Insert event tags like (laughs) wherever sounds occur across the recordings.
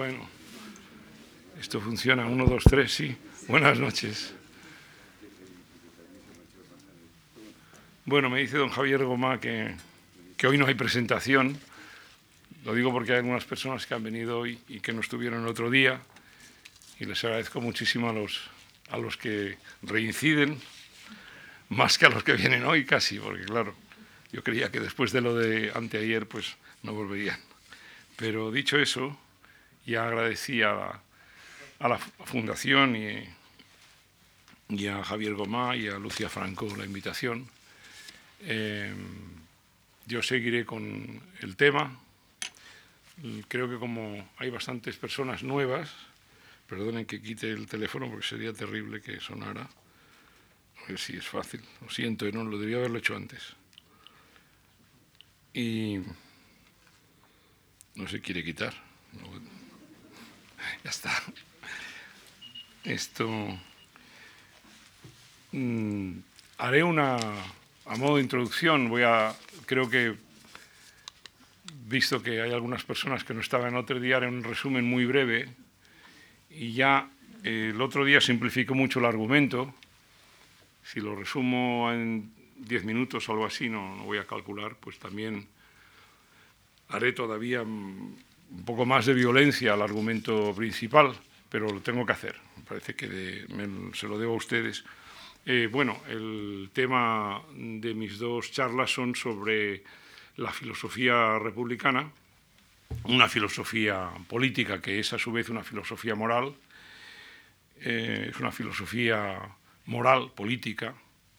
Bueno, esto funciona. Uno, dos, tres, sí. Buenas noches. Bueno, me dice don Javier Gomá que, que hoy no hay presentación. Lo digo porque hay algunas personas que han venido hoy y que no estuvieron el otro día. Y les agradezco muchísimo a los, a los que reinciden, más que a los que vienen hoy casi, porque claro, yo creía que después de lo de anteayer, pues no volverían. Pero dicho eso, ya agradecí a la, Fundación y, y, a Javier Gomá y a Lucia Franco la invitación. Eh, yo seguiré con el tema. Creo que como hay bastantes personas nuevas, perdonen que quite el teléfono porque sería terrible que sonara. A ver si es fácil. Lo siento, no lo debía haberlo hecho antes. Y no se quiere quitar. Ya está. Esto. Mm, haré una. A modo de introducción, voy a. Creo que. Visto que hay algunas personas que no estaban otro día, haré un resumen muy breve. Y ya eh, el otro día simplificó mucho el argumento. Si lo resumo en diez minutos o algo así, no, no voy a calcular, pues también haré todavía mm, un poco más de violencia al argumento principal, pero lo tengo que hacer. Parece que se lo debo a ustedes. Eh, bueno, el tema de mis dos charlas son sobre la filosofía republicana, una filosofía política que es a su vez una filosofía moral, eh, es una filosofía moral, política,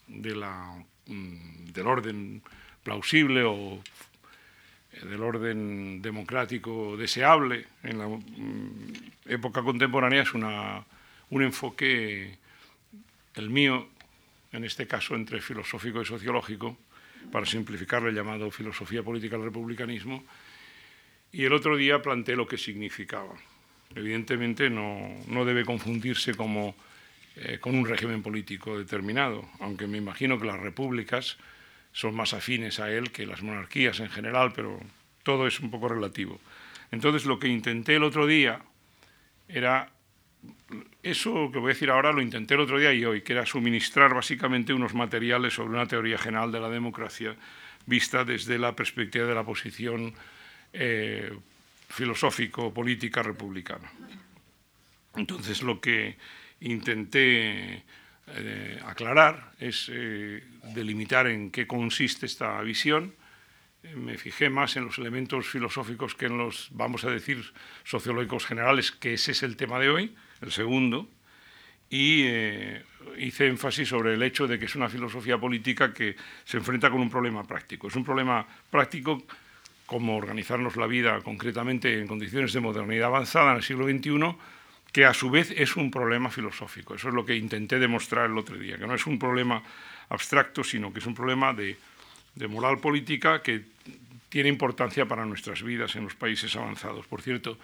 de la, mm, del orden plausible o del orden democrático deseable en la mm, época contemporánea es una, un enfoque, el mío, en este caso entre filosófico y sociológico, para simplificarlo, llamado filosofía política del republicanismo, y el otro día planteé lo que significaba. Evidentemente no, no debe confundirse como, eh, con un régimen político determinado, aunque me imagino que las repúblicas son más afines a él que las monarquías en general, pero todo es un poco relativo. Entonces lo que intenté el otro día era, eso que voy a decir ahora lo intenté el otro día y hoy, que era suministrar básicamente unos materiales sobre una teoría general de la democracia vista desde la perspectiva de la posición eh, filosófico-política republicana. Entonces lo que intenté eh, aclarar es eh, delimitar en qué consiste esta visión. Eh, me fijé más en los elementos filosóficos que en los, vamos a decir, sociológicos generales, que ese es el tema de hoy, el segundo, y hice énfasis sobre el hecho de que es una filosofía política que se enfrenta con un problema práctico. Es un problema práctico como organizarnos la vida concretamente en condiciones de modernidad avanzada en el siglo XXI, que a su vez es un problema filosófico. Eso es lo que intenté demostrar el otro día, que no es un problema abstracto, sino que es un problema de, moral política que tiene importancia para nuestras vidas en los países avanzados. Por cierto,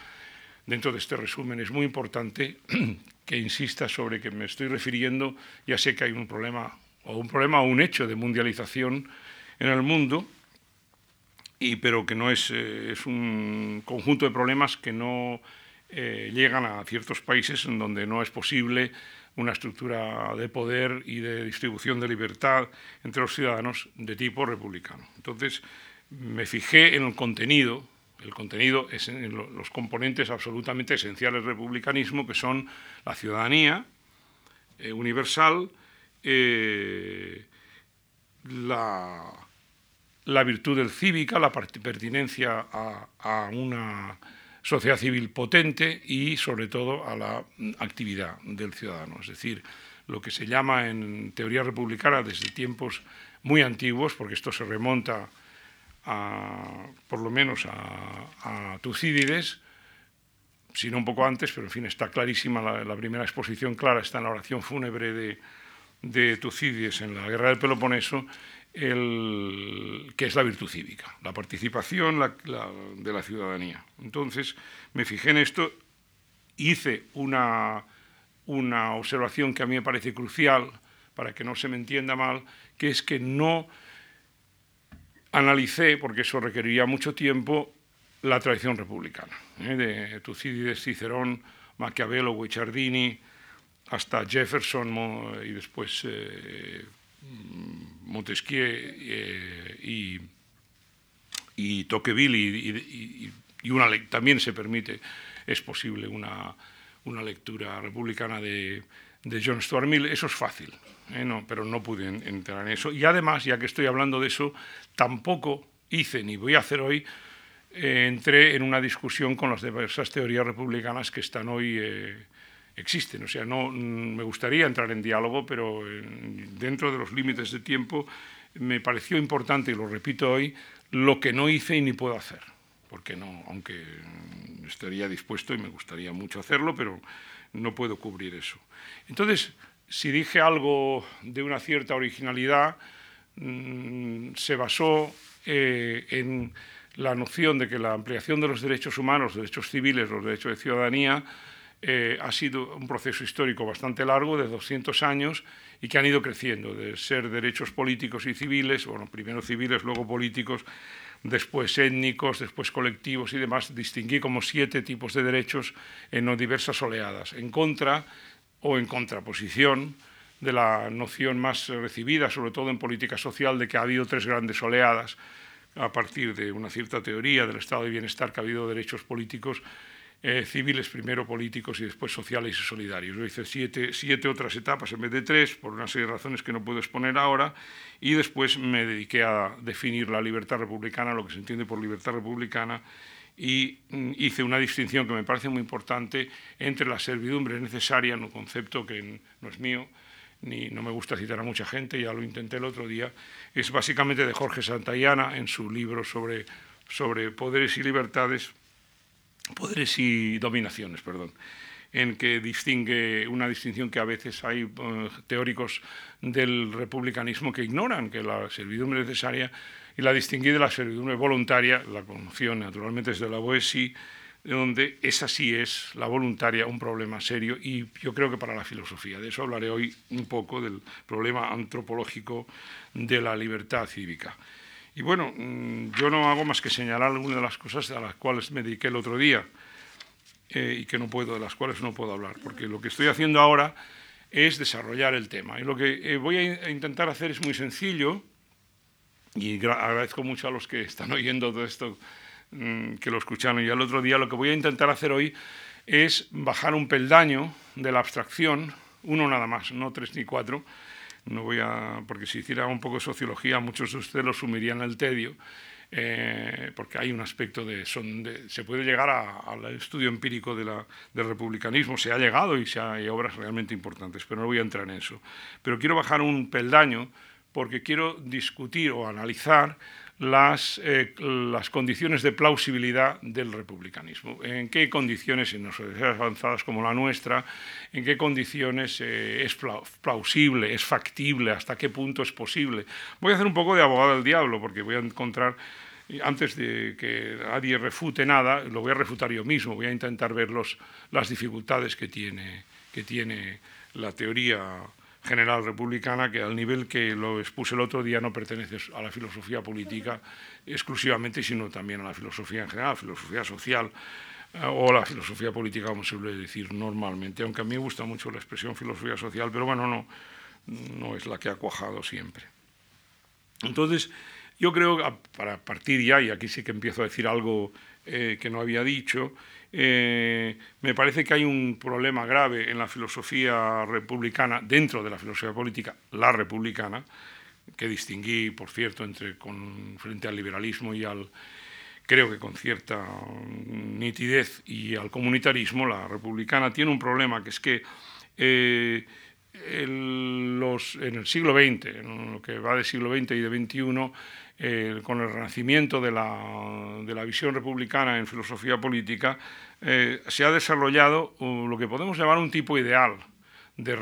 dentro de este resumen es muy importante (clears throat) que insista sobre que me estoy refiriendo, ya sé que hay un problema o un problema o un hecho de mundialización en el mundo, y, pero que no es, eh, es un conjunto de problemas que no eh, llegan a ciertos países en donde no es posible una estructura de poder y de distribución de libertad entre los ciudadanos de tipo republicano. Entonces, me fijé en el contenido, el contenido es en los componentes absolutamente esenciales del republicanismo, que son la ciudadanía eh, universal, eh, la, virtud del cívica, la pertinencia a una sociedad civil potente y sobre todo a la actividad del ciudadano. Es decir, lo que se llama en teoría republicana desde tiempos muy antiguos, porque esto se remonta a, por lo menos a, a Tucídides, sino un poco antes, pero en fin, está clarísima la, primera exposición clara, está en la oración fúnebre de Tucídides en la guerra del Peloponeso, el, que es la virtud cívica, la participación de la ciudadanía. Entonces, me fijé en esto, hice una, una observación que a mí me parece crucial, para que no se me entienda mal, que es que no analicé, porque eso requeriría mucho tiempo, la tradición republicana, de Tucídides, Cicerón, Maquiavelo, Guicciardini, hasta Jefferson y después Montesquieu y, y Tocqueville y, también se permite, es posible una, lectura republicana de, John Stuart Mill, eso es fácil, ¿eh? no, pero no pude entrar en eso. Y además, ya que estoy hablando de eso, tampoco hice ni voy a hacer hoy, eh, entré en una discusión con las diversas teorías republicanas que están hoy... Eh, existen. O sea, no, me gustaría entrar en diálogo, pero dentro de los límites de tiempo me pareció importante, y lo repito hoy, lo que no hice y ni puedo hacer. Porque no, aunque estaría dispuesto y me gustaría mucho hacerlo, pero no puedo cubrir eso. Entonces, si dije algo de una cierta originalidad, mm, se basó eh, en la noción de que la ampliación de los derechos humanos, derechos civiles, los derechos de ciudadanía, eh, ha sido un proceso histórico bastante largo, de 200 años, y que han ido creciendo, de ser derechos políticos y civiles, bueno, primero civiles, luego políticos, después étnicos, después colectivos y demás, distinguí como siete tipos de derechos en diversas oleadas, en contra o en contraposición de la noción más recibida, sobre todo en política social, de que ha habido tres grandes oleadas a partir de una cierta teoría del estado de bienestar que ha habido derechos políticos eh, civiles primero, políticos y después sociales y solidarios. Yo hice siete, otras etapas en vez de tres, por una serie de razones que no puedo exponer ahora, y después me dediqué a definir la libertad republicana, lo que se entiende por libertad republicana, y mm, hice una distinción que me parece muy importante entre la servidumbre necesaria, un concepto que no es mío, ni no me gusta citar a mucha gente, ya lo intenté el otro día, es básicamente de Jorge Santayana en su libro sobre, sobre poderes y libertades, poderes y dominaciones, perdón, en que distingue una distinción que a veces hay eh, teóricos del republicanismo que ignoran, que la servidumbre necesaria y la distinguir de la servidumbre voluntaria, la conoció naturalmente desde la BOESI, donde esa sí es la voluntaria un problema serio y yo creo que para la filosofía. De eso hablaré hoy un poco del problema antropológico de la libertad cívica. Y bueno, mm, yo no hago más que señalar algunas de las cosas a las cuales me dediqué el otro día eh, y que no puedo, de las cuales no puedo hablar, porque lo que estoy haciendo ahora es desarrollar el tema. Y lo que eh, voy a intentar hacer es muy sencillo, y agradezco mucho a los que están (laughs) oyendo todo esto, mm, que lo escucharon ya el otro día, lo que voy a intentar hacer hoy es bajar un peldaño de la abstracción, uno nada más, no tres ni cuatro, no voy a, porque si hiciera un poco de sociología, muchos de ustedes lo sumirían al tedio, eh, porque hay un aspecto de, se puede llegar al estudio empírico del republicanismo, se ha llegado y se hay obras realmente importantes, pero no voy a entrar en eso. Pero quiero bajar un peldaño porque quiero discutir o analizar las, eh, las, condiciones de plausibilidad del republicanismo. ¿En qué condiciones, en sociedades avanzadas como la nuestra, en qué condiciones eh, es plausible, es factible, hasta qué punto es posible? Voy a hacer un poco de abogado del diablo, porque voy a encontrar, antes de que nadie refute nada, lo voy a refutar yo mismo, voy a intentar ver los, las dificultades que tiene, que tiene la teoría general republicana que al nivel que lo expuse el otro día no pertenece a la filosofía política exclusivamente, sino también a la filosofía en general, filosofía social eh, o la filosofía política, como se suele decir normalmente, aunque a mí me gusta mucho la expresión filosofía social, pero bueno, no, no es la que ha cuajado siempre. Entonces, yo creo, para partir ya, y aquí sí que empiezo a decir algo eh, que no había dicho, eh, me parece que hay un problema grave en la filosofía republicana, dentro de la filosofía política, la republicana, que distinguí, por cierto, entre, con, frente al liberalismo y al, creo que con cierta nitidez, y al comunitarismo, la republicana tiene un problema, que es que eh, en el siglo XX, en lo que va del siglo XX y de XXI, eh, con el renacimiento de la, visión republicana en filosofía política, eh, se ha desarrollado lo que podemos llamar un tipo ideal de,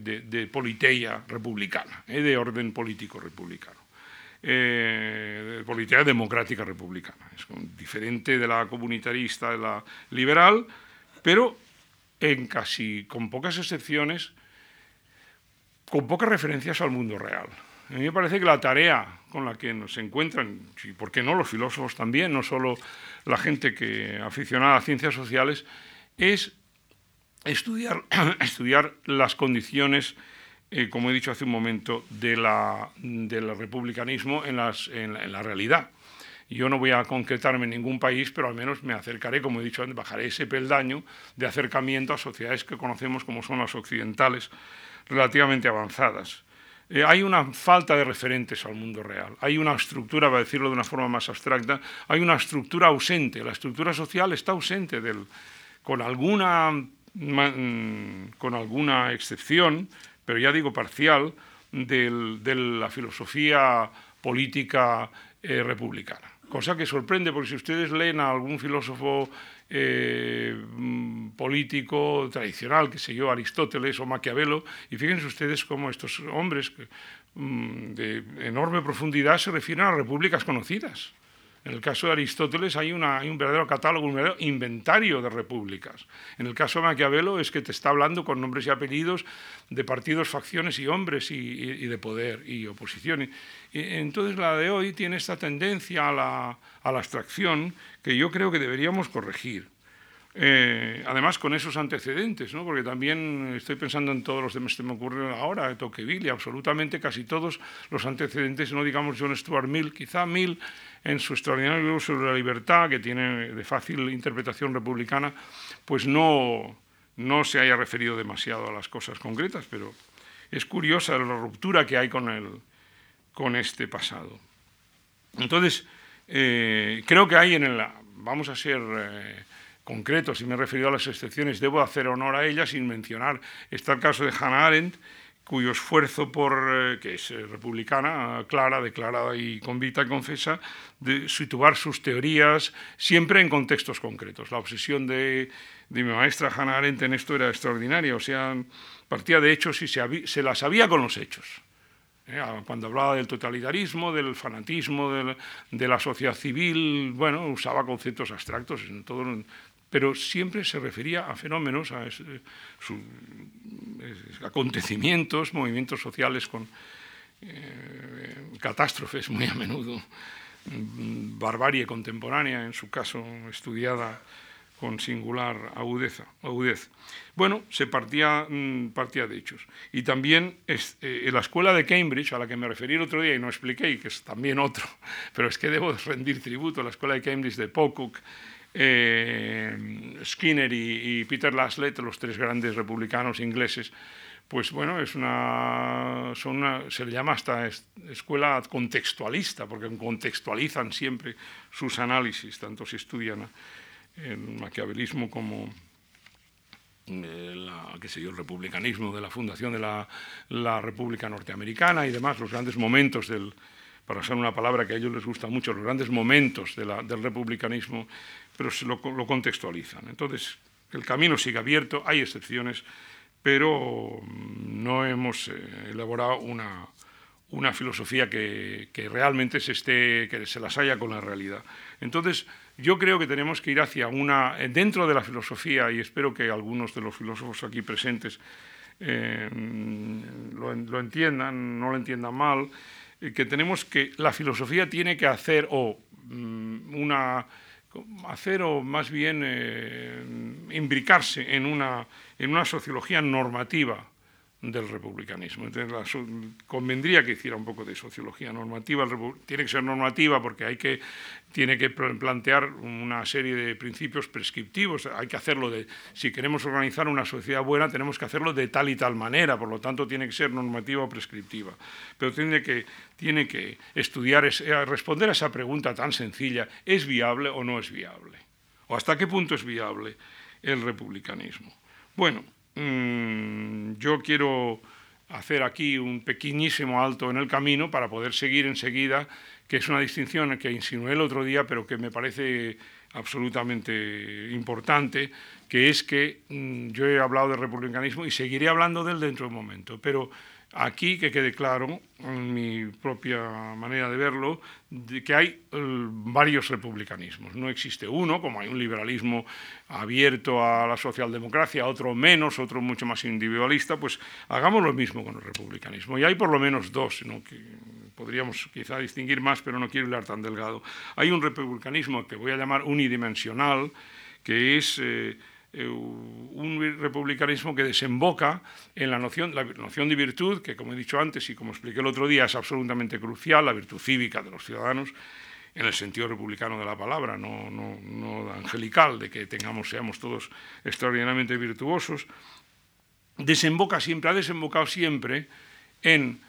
de, politeia republicana, eh, de orden político republicano. de política democrática republicana. Es diferente de la comunitarista, de la liberal, pero en casi, con pocas excepciones, con pocas referencias al mundo real. A mí me parece que la tarea con la que nos encuentran, y por qué no los filósofos también, no solo la gente que aficionada a ciencias sociales, es estudiar, (clears throat) las condiciones, eh, como he dicho hace un momento, de la, del republicanismo en, las, en, la, realidad. Yo no voy a concretarme en ningún país, pero al menos me acercaré, como he dicho antes, bajaré ese peldaño de acercamiento a sociedades que conocemos como son las occidentales, relativamente avanzadas. Eh, hay una falta de referentes al mundo real. Hay una estructura, para decirlo de una forma más abstracta, hay una estructura ausente. La estructura social está ausente del, con alguna Mm, con alguna excepción, pero ya digo parcial, de la filosofía política eh, republicana. Cosa que sorprende, porque si ustedes leen a algún filósofo eh, mm, político tradicional, que sé yo, Aristóteles o Maquiavelo, y fíjense ustedes cómo estos hombres mm, de enorme profundidad se refieren a repúblicas conocidas. En el caso de Aristóteles hay, un verdadero catálogo, un verdadero inventario de repúblicas. En el caso de Maquiavelo es que te está hablando con nombres y apellidos de partidos, facciones y hombres y, de poder y oposición. entonces la de hoy tiene esta tendencia a la, abstracción que yo creo que deberíamos corregir. Eh, además, con esos antecedentes, ¿no? porque también estoy pensando en todos los que me ocurren ahora, Tocqueville, absolutamente casi todos los antecedentes, no digamos John Stuart Mill, quizá Mill en su extraordinario libro sobre la libertad, que tiene de fácil interpretación republicana, pues no, no se haya referido demasiado a las cosas concretas, pero es curiosa la ruptura que hay con, el, con este pasado. Entonces, eh, creo que hay en el... Vamos a ser eh, concretos, y me he referido a las excepciones, debo hacer honor a ellas sin mencionar. Está el caso de Hannah Arendt, cuyo esfuerzo por, eh, que es eh, republicana, clara, declarada y convicta y confesa, de situar sus teorías siempre en contextos concretos. La obsesión de, mi maestra Hannah Arendt en esto era extraordinaria, o sea, partía de hechos y se, se la sabía con los hechos. ¿eh? Cuando hablaba del totalitarismo, del fanatismo, de la sociedad civil, bueno, usaba conceptos abstractos en todo, pero siempre se refería a fenómenos, a, acontecimientos, movimientos sociales con eh, catástrofes muy a menudo, barbarie contemporánea, en su caso estudiada con singular agudeza, agudez. Bueno, se partía, mm, partía de hechos. Y también es, eh, la escuela de Cambridge, a la que me referí el otro día y no expliqué, y que es también otro, (laughs) pero es que debo rendir tributo a la escuela de Cambridge de Pocock, eh, Skinner y, Peter Laslett, los tres grandes republicanos ingleses, pues bueno, es una, se le llama hasta escuela contextualista, porque contextualizan siempre sus análisis, tanto si estudian el maquiavelismo como el, qué sé yo, el republicanismo de la fundación de la, la República Norteamericana y demás, los grandes momentos del, para usar una palabra que a ellos les gusta mucho, los grandes momentos del republicanismo, pero se lo, contextualizan. Entonces, el camino sigue abierto, hay excepciones, pero mm, no hemos eh, elaborado una, una filosofía que, que, realmente se, esté, que se las haya con la realidad. Entonces, yo creo que tenemos que ir hacia una, dentro de la filosofía, y espero que algunos de los filósofos aquí presentes eh, lo, lo, entiendan, no lo entiendan mal, que tenemos que la filosofía tiene que hacer o mm, una hacer o más bien eh, imbricarse en una, en una sociología normativa del republicanismo. Entonces, convendría que hiciera un poco de sociología normativa. Tiene que ser normativa porque hay que, tiene que plantear una serie de principios prescriptivos. Hay que hacerlo de, si queremos organizar una sociedad buena, tenemos que hacerlo de tal y tal manera. Por lo tanto, tiene que ser normativa o prescriptiva. Pero tiene que, tiene que estudiar, eh, responder a esa pregunta tan sencilla, ¿es viable o no es viable? ¿O hasta qué punto es viable el republicanismo? Bueno, Mm, yo quiero hacer aquí un pequeñísimo alto en el camino para poder seguir enseguida, que es una distinción que insinué el otro día, pero que me parece absolutamente importante, que es que mm, yo he hablado de republicanismo y seguiré hablando de él dentro de un momento, pero aquí que quede claro, en mi propia manera de verlo, que hay eh, varios republicanismos. No existe uno, como hay un liberalismo abierto a la socialdemocracia, otro menos, otro mucho más individualista, pues hagamos lo mismo con el republicanismo. Y hay por lo menos dos, que podríamos quizá distinguir más, pero no quiero hablar tan delgado. Hay un republicanismo que voy a llamar unidimensional, que es... Eh, un republicanismo que desemboca en la noción, la noción de virtud, que como he dicho antes y como expliqué el otro día es absolutamente crucial, la virtud cívica de los ciudadanos, en el sentido republicano de la palabra, no, no, angelical, de que tengamos, seamos todos extraordinariamente virtuosos, desemboca siempre, ha desembocado siempre en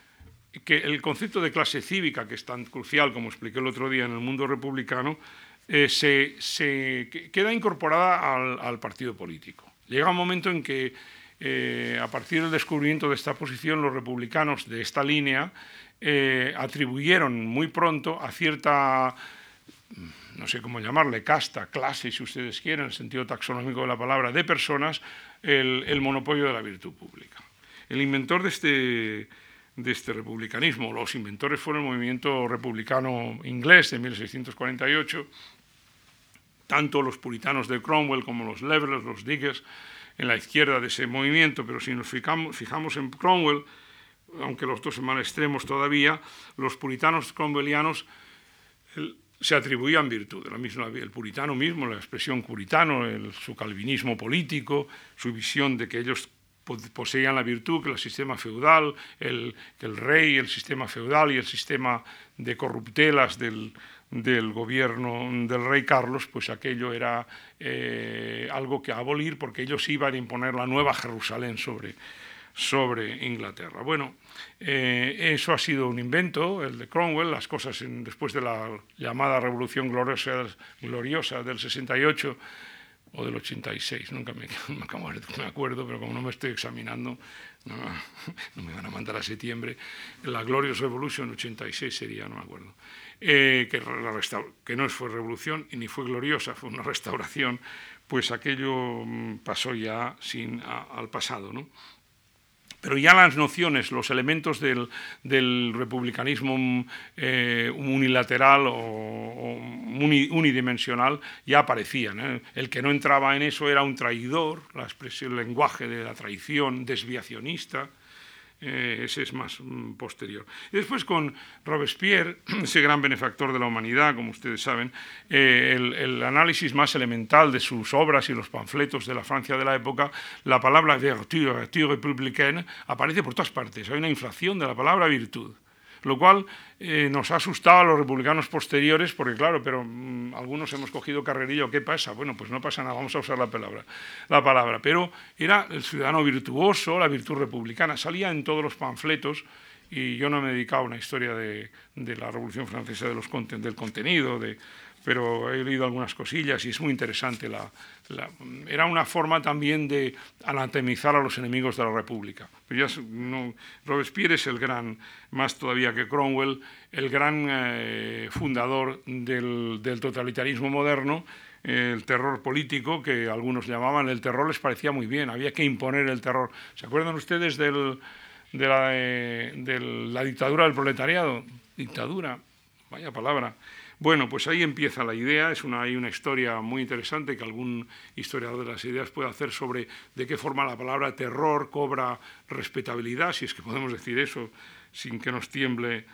que el concepto de clase cívica, que es tan crucial como expliqué el otro día en el mundo republicano, eh, se, queda incorporada al, partido político. Llega un momento en que, eh, a partir del descubrimiento de esta posición, los republicanos de esta línea eh, atribuyeron muy pronto a cierta, no sé cómo llamarle, casta, clase, si ustedes quieren, en el sentido taxonómico de la palabra, de personas, el monopolio de la virtud pública. El inventor de este de este republicanismo. Los inventores fueron el movimiento republicano inglés de 1648, tanto los puritanos de Cromwell como los Leverers, los Diggers, en la izquierda de ese movimiento, pero si nos fijamos, en Cromwell, aunque los dos más extremos todavía, los puritanos cromwellianos se atribuían virtud. el puritano mismo, la expresión puritano, su calvinismo político, su visión de que ellos poseían la virtud que el sistema feudal, el, el rey, el sistema feudal y el sistema de corruptelas del, gobierno del rey Carlos, pues aquello era eh, algo que abolir porque ellos iban a imponer la nueva Jerusalén sobre, sobre Inglaterra. Bueno, eh, eso ha sido un invento, el de Cromwell, las cosas después de la llamada Revolución Gloriosa, gloriosa del 68 o del 86, nunca me, (laughs) me acuerdo, pero como no me estoy examinando, (laughs) no, me van a mandar a septiembre, la Glorious Revolution 86 sería, no me acuerdo, eh, que, no fue revolución y ni fue gloriosa, fue una (laughs) restauración, pues aquello mm, pasó ya sin, al pasado. ¿no? Pero ya las nociones, los elementos del, republicanismo eh, unilateral o, unidimensional ya aparecían. ¿eh? El que no entraba en eso era un traidor, la expresión, el lenguaje de la traición, desviacionista. Eh, ese es más mm, posterior. Y después con Robespierre, (clears throat) ese gran benefactor de la humanidad, como ustedes saben, eh, el, análisis más elemental de sus obras y los panfletos de la Francia de la época, la palabra vertu, vertu républicaine, aparece por todas partes. Hay una inflación de la palabra virtud lo cual eh, nos ha asustado a los republicanos posteriores, porque claro, pero mm, algunos hemos cogido carrerillo, ¿qué pasa? Bueno, pues no pasa nada, vamos a usar la palabra, la palabra. Pero era el ciudadano virtuoso, la virtud republicana, salía en todos los panfletos, y yo no me he dedicado a una historia de, la Revolución Francesa de los, del contenido, de, pero he leído algunas cosillas y es muy interesante. La, era una forma también de anatemizar a los enemigos de la República. Pero ya no, Robespierre es el gran, más todavía que Cromwell, el gran eh, fundador del, totalitarismo moderno, el terror político, que algunos llamaban el terror, les parecía muy bien, había que imponer el terror. ¿Se acuerdan ustedes del, de, la, eh, de la dictadura del proletariado? Dictadura, vaya palabra. Bueno, pues ahí empieza la idea, es una, hay una historia muy interesante que algún historiador de las ideas puede hacer sobre de qué forma la palabra terror cobra respetabilidad, si es que podemos decir eso sin que nos tiemble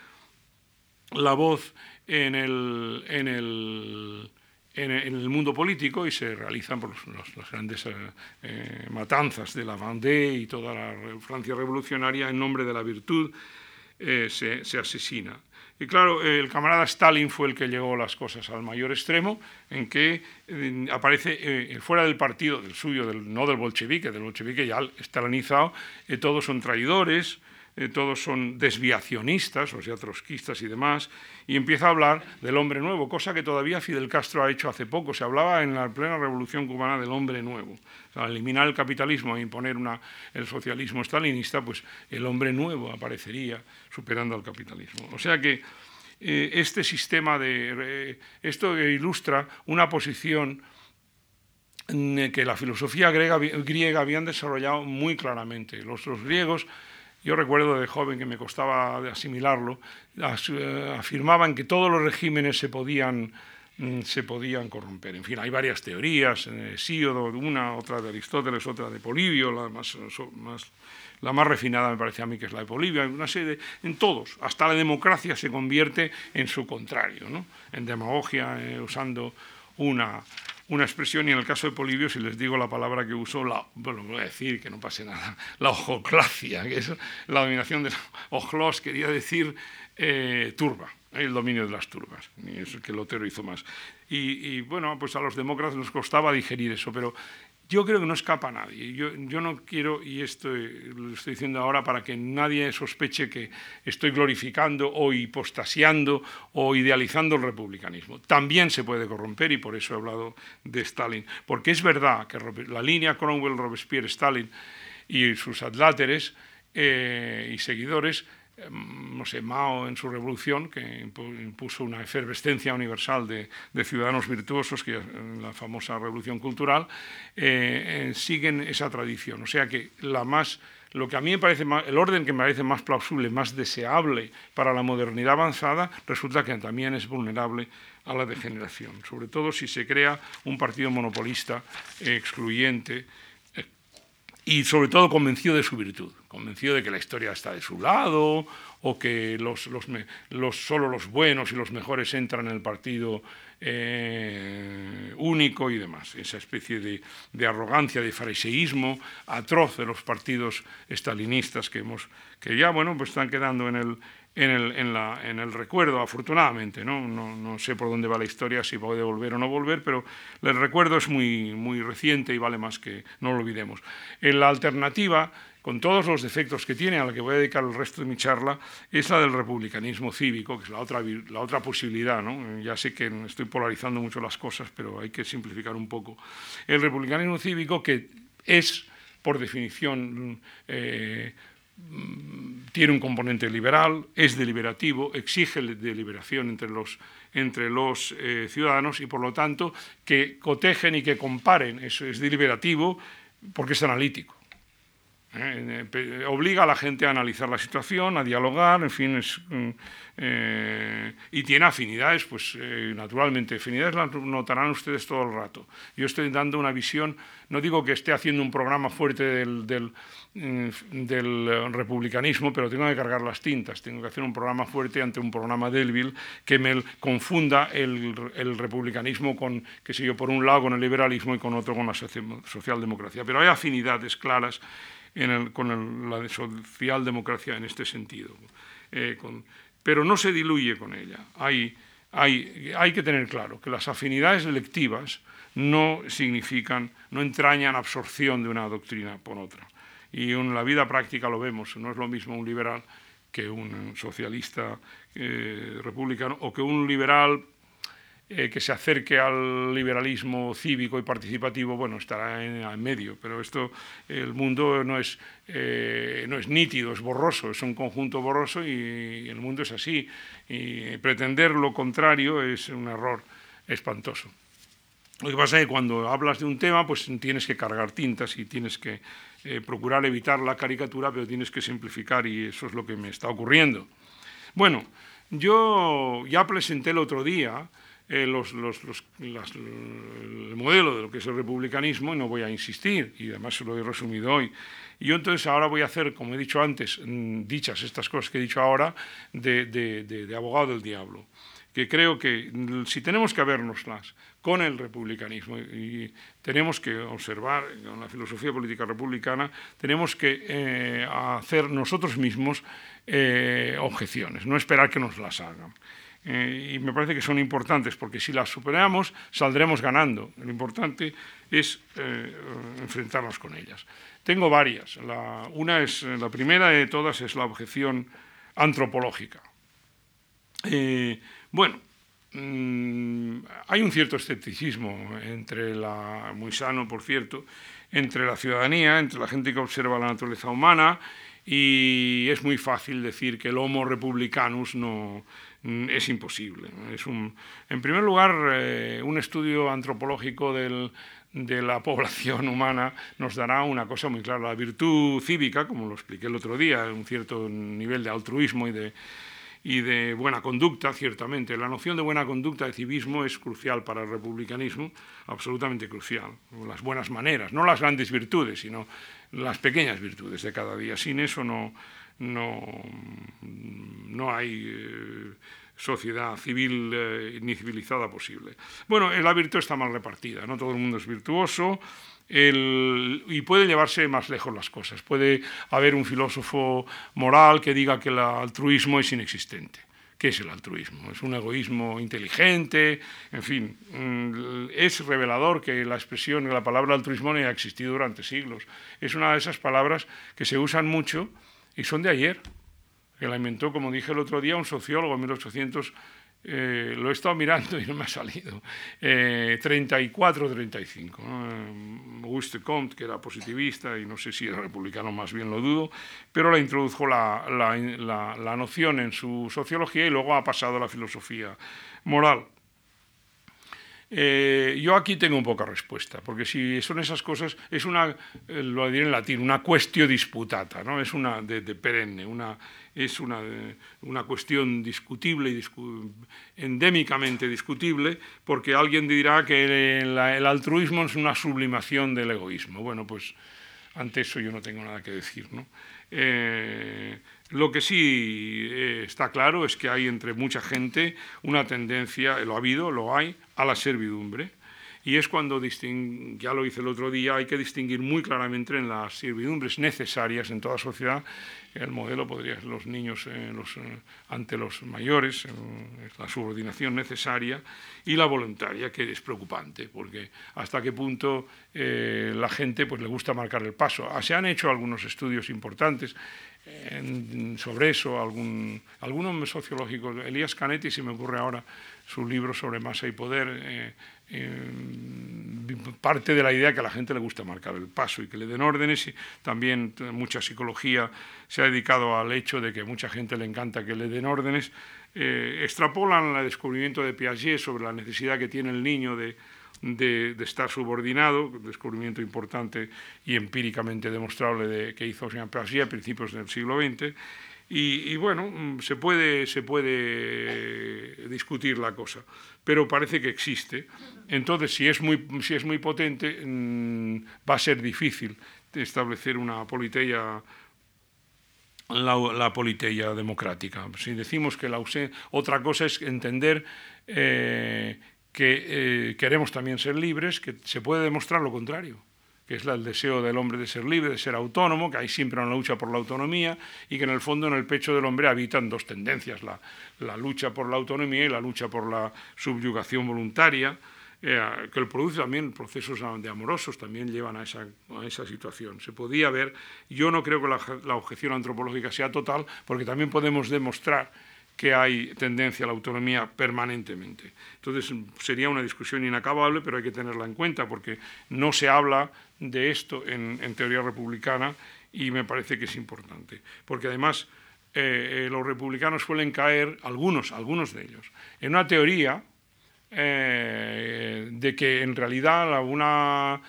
la voz en el, en el, en el mundo político y se realizan por las grandes eh, eh, matanzas de la Vendée y toda la Francia revolucionaria en nombre de la virtud eh, se asesina. Y claro, el camarada Stalin fue el que llegó las cosas al mayor extremo, en que eh, aparece eh, fuera del partido, del suyo, del, no del bolchevique, del bolchevique ya stalinizado, eh, todos son traidores, todos son desviacionistas, o sea, trotskistas y demás, y empieza a hablar del hombre nuevo, cosa que todavía Fidel Castro ha hecho hace poco. Se hablaba en la plena revolución cubana del hombre nuevo. al eliminar el capitalismo e imponer el socialismo stalinista, pues el hombre nuevo aparecería superando al capitalismo. O sea que eh, este sistema de... esto ilustra una posición que la filosofía griega, griega habían desarrollado muy claramente. Los griegos yo recuerdo de joven que me costaba asimilarlo, eh, afirmaban que todos los regímenes se podían, mm, se podían corromper. En fin, hay varias teorías, eh, Síodo, una, otra de Aristóteles, otra de Polibio, la más, la más refinada me parece a mí que es la de Polibio, una serie en todos, hasta la democracia se convierte en su contrario, ¿no? en demagogia, eh, usando una, una expresión y en el caso de Polibio, si les digo la palabra que usó, la, bueno, voy a decir que no pase nada, (laughs) la ojoclacia, que es la dominación de (laughs) ojlos, quería decir eh, turba, el dominio de las turbas, y es que Lotero hizo más. Y, bueno, pues a los demócratas nos costaba digerir eso, pero yo creo que no escapa a nadie. Yo, no quiero, y esto lo estoy diciendo ahora para que nadie sospeche que estoy glorificando o hipostasiando o idealizando el republicanismo. También se puede corromper y por eso he hablado de Stalin. Porque es verdad que la línea Cromwell, Robespierre, Stalin y sus adláteres eh, y seguidores no sé, Mao en su revolución, que impuso una efervescencia universal de, ciudadanos virtuosos, que en la famosa revolución cultural, eh, eh, siguen esa tradición. O sea que la más, lo que a mí me parece el orden que me parece más plausible, más deseable para la modernidad avanzada, resulta que también es vulnerable a la degeneración, sobre todo si se crea un partido monopolista excluyente y sobre todo convencido de su virtud, convencido de que la historia está de su lado o que solo los buenos y los mejores entran en el partido eh, único y demás. Esa especie de, de, arrogancia, de fariseísmo atroz de los partidos estalinistas que, hemos, que ya bueno, pues están quedando en el, en el, en, la, en el, recuerdo, afortunadamente. ¿no? ¿no? No, sé por dónde va la historia, si puede volver o no volver, pero el recuerdo es muy, muy reciente y vale más que no lo olvidemos. En la alternativa, con todos los defectos que tiene, a la que voy a dedicar el resto de mi charla, es la del republicanismo cívico, que es la otra, la otra posibilidad. ¿no? Ya sé que estoy polarizando mucho las cosas, pero hay que simplificar un poco. El republicanismo cívico que es, por definición, eh, Mm, tiene un componente liberal, es deliberativo, exige deliberación entre los, entre los eh, ciudadanos y por lo tanto que cotejen y que comparen, eso es deliberativo porque es analítico. ¿Eh? Eh, obliga a la gente a analizar la situación, a dialogar, en fin, mm, eh, y tiene afinidades, pues naturalmente, afinidades las notarán ustedes todo el rato. Yo estoy dando una visión, no digo que esté haciendo un programa fuerte del, mm, republicanismo, pero tengo que cargar las tintas, tengo que hacer un programa fuerte ante un programa débil que me confunda el, el republicanismo con, qué sé yo, por un lado con el liberalismo y con otro con la socialdemocracia. Pero hay afinidades claras con la socialdemocracia en este sentido. Eh, pero no se diluye con ella. Hay, hay, hay que tener claro que las afinidades electivas no significan, no entrañan absorción de una doctrina por otra. Y en la vida práctica lo vemos, no es lo mismo un liberal que un socialista eh, republicano o que un liberal eh, que se acerque al liberalismo cívico y participativo, bueno, estará en, medio, pero esto, el mundo no es, eh, no es nítido, es borroso, es un conjunto borroso y, el mundo es así. Y pretender lo contrario es un error espantoso. Lo que pasa es que cuando hablas de un tema, pues tienes que cargar tintas y tienes que eh, procurar evitar la caricatura, pero tienes que simplificar y eso es lo que me está ocurriendo. Bueno, yo ya presenté el otro día eh, los, los, el modelo de lo que es el republicanismo y no voy a insistir, y además se lo he resumido hoy. Y yo entonces ahora voy a hacer, como he dicho antes, mm, dichas estas cosas que he dicho ahora, de, de, de, abogado del diablo que creo que mm, si tenemos que vernoslas con el republicanismo y tenemos que observar con la filosofía política republicana, tenemos que eh, hacer nosotros mismos eh, objeciones, no esperar que nos las hagan. Eh, y me parece que son importantes, porque si las superamos saldremos ganando. Lo importante es eh, enfrentarnos con ellas. Tengo varias. La, una es, la primera de todas es la objeción antropológica. Eh, bueno, mm, hay un cierto escepticismo entre la, muy sano por cierto, entre la ciudadanía, entre la gente que observa la naturaleza humana y es muy fácil decir que el Homo republicanus no, es imposible. Es un, en primer lugar, eh, un estudio antropológico del, de la (laughs) población humana nos dará una cosa muy clara. La virtud cívica, como lo expliqué el otro día, un cierto nivel de altruismo y de, y de buena conducta, ciertamente. La noción de buena conducta, de civismo, es crucial para el republicanismo, absolutamente crucial. Las buenas maneras, no las grandes virtudes, sino las pequeñas virtudes de cada día. Sin eso no, no, no hay eh, sociedad civil eh, ni civilizada posible. Bueno, la virtud está mal repartida, no todo el mundo es virtuoso y puede llevarse más lejos las cosas. Puede haber un filósofo moral que diga que el altruismo es inexistente. ¿Qué es el altruismo? Es un egoísmo inteligente, en fin, mm, es revelador que la expresión, la palabra altruismo no haya existido durante siglos. Es una de esas palabras que se usan mucho y son de ayer, que la inventó, como dije el otro día, un sociólogo en 1800 eh, lo he estado mirando y no me ha salido. 34-35. Eh, Auguste Comte, que era positivista y no sé si era republicano, más bien lo dudo, pero la introdujo la, la, la noción en su sociología y luego ha pasado a la filosofía moral. Eh, yo aquí tengo un poca respuesta, porque si son esas cosas, es una, eh, lo diré en latín, una cuestión disputata, ¿no? es una de, perenne, una, es una, una cuestión discutible y endémicamente discutible, porque alguien dirá que el, el, altruismo es una sublimación del egoísmo. Bueno, pues ante eso yo no tengo nada que decir. ¿no? Eh, lo que sí eh, está claro es que hay entre mucha gente una tendencia, lo ha habido, lo hay, a la servidumbre. Y es cuando, ya lo hice el otro día, hay que distinguir muy claramente en las servidumbres necesarias en toda sociedad. El modelo podría ser los niños eh, ante los mayores, la subordinación necesaria, y la voluntaria, que es preocupante, porque hasta qué punto la gente pues, le gusta marcar el paso. Se han hecho algunos estudios importantes sobre eso, algún, algunos sociológicos. Elías Canetti, si me ocurre ahora, su libro sobre masa y poder, eh, eh, parte de la idea que a la gente le gusta marcar el paso y que le den órdenes. Y también mucha psicología se ha dedicado al hecho de que mucha gente le encanta que le den órdenes. Eh, extrapolan el descubrimiento de Piaget sobre la necesidad que tiene el niño de de, estar subordinado, descubrimiento importante y empíricamente demostrable de, que hizo Jean Piaget a principios del siglo XX. Y, bueno, mm, se puede, se puede discutir la cosa, pero parece que existe. Entonces, si es muy, si es muy potente, mm, va a ser difícil establecer una politeia la, democrática. Si decimos que la otra cosa es entender eh, que eh, queremos también ser libres, que se puede demostrar lo contrario, que es el deseo del hombre de ser libre, de ser autónomo, que hay siempre una lucha por la autonomía y que en el fondo en el pecho del hombre habitan dos tendencias, la, la lucha por la autonomía y la lucha por la subyugación voluntaria, eh, que produce también procesos de amorosos, también llevan a esa, a esa situación. Se podía ver, yo no creo que la, la objeción antropológica sea total, porque también podemos demostrar que hay tendencia a la autonomía permanentemente. Entonces sería una discusión inacabable, pero hay que tenerla en cuenta porque no se habla de esto en, teoría republicana y me parece que es importante. Porque además eh, eh, los republicanos suelen caer, algunos, algunos de ellos, en una teoría eh, de que en realidad una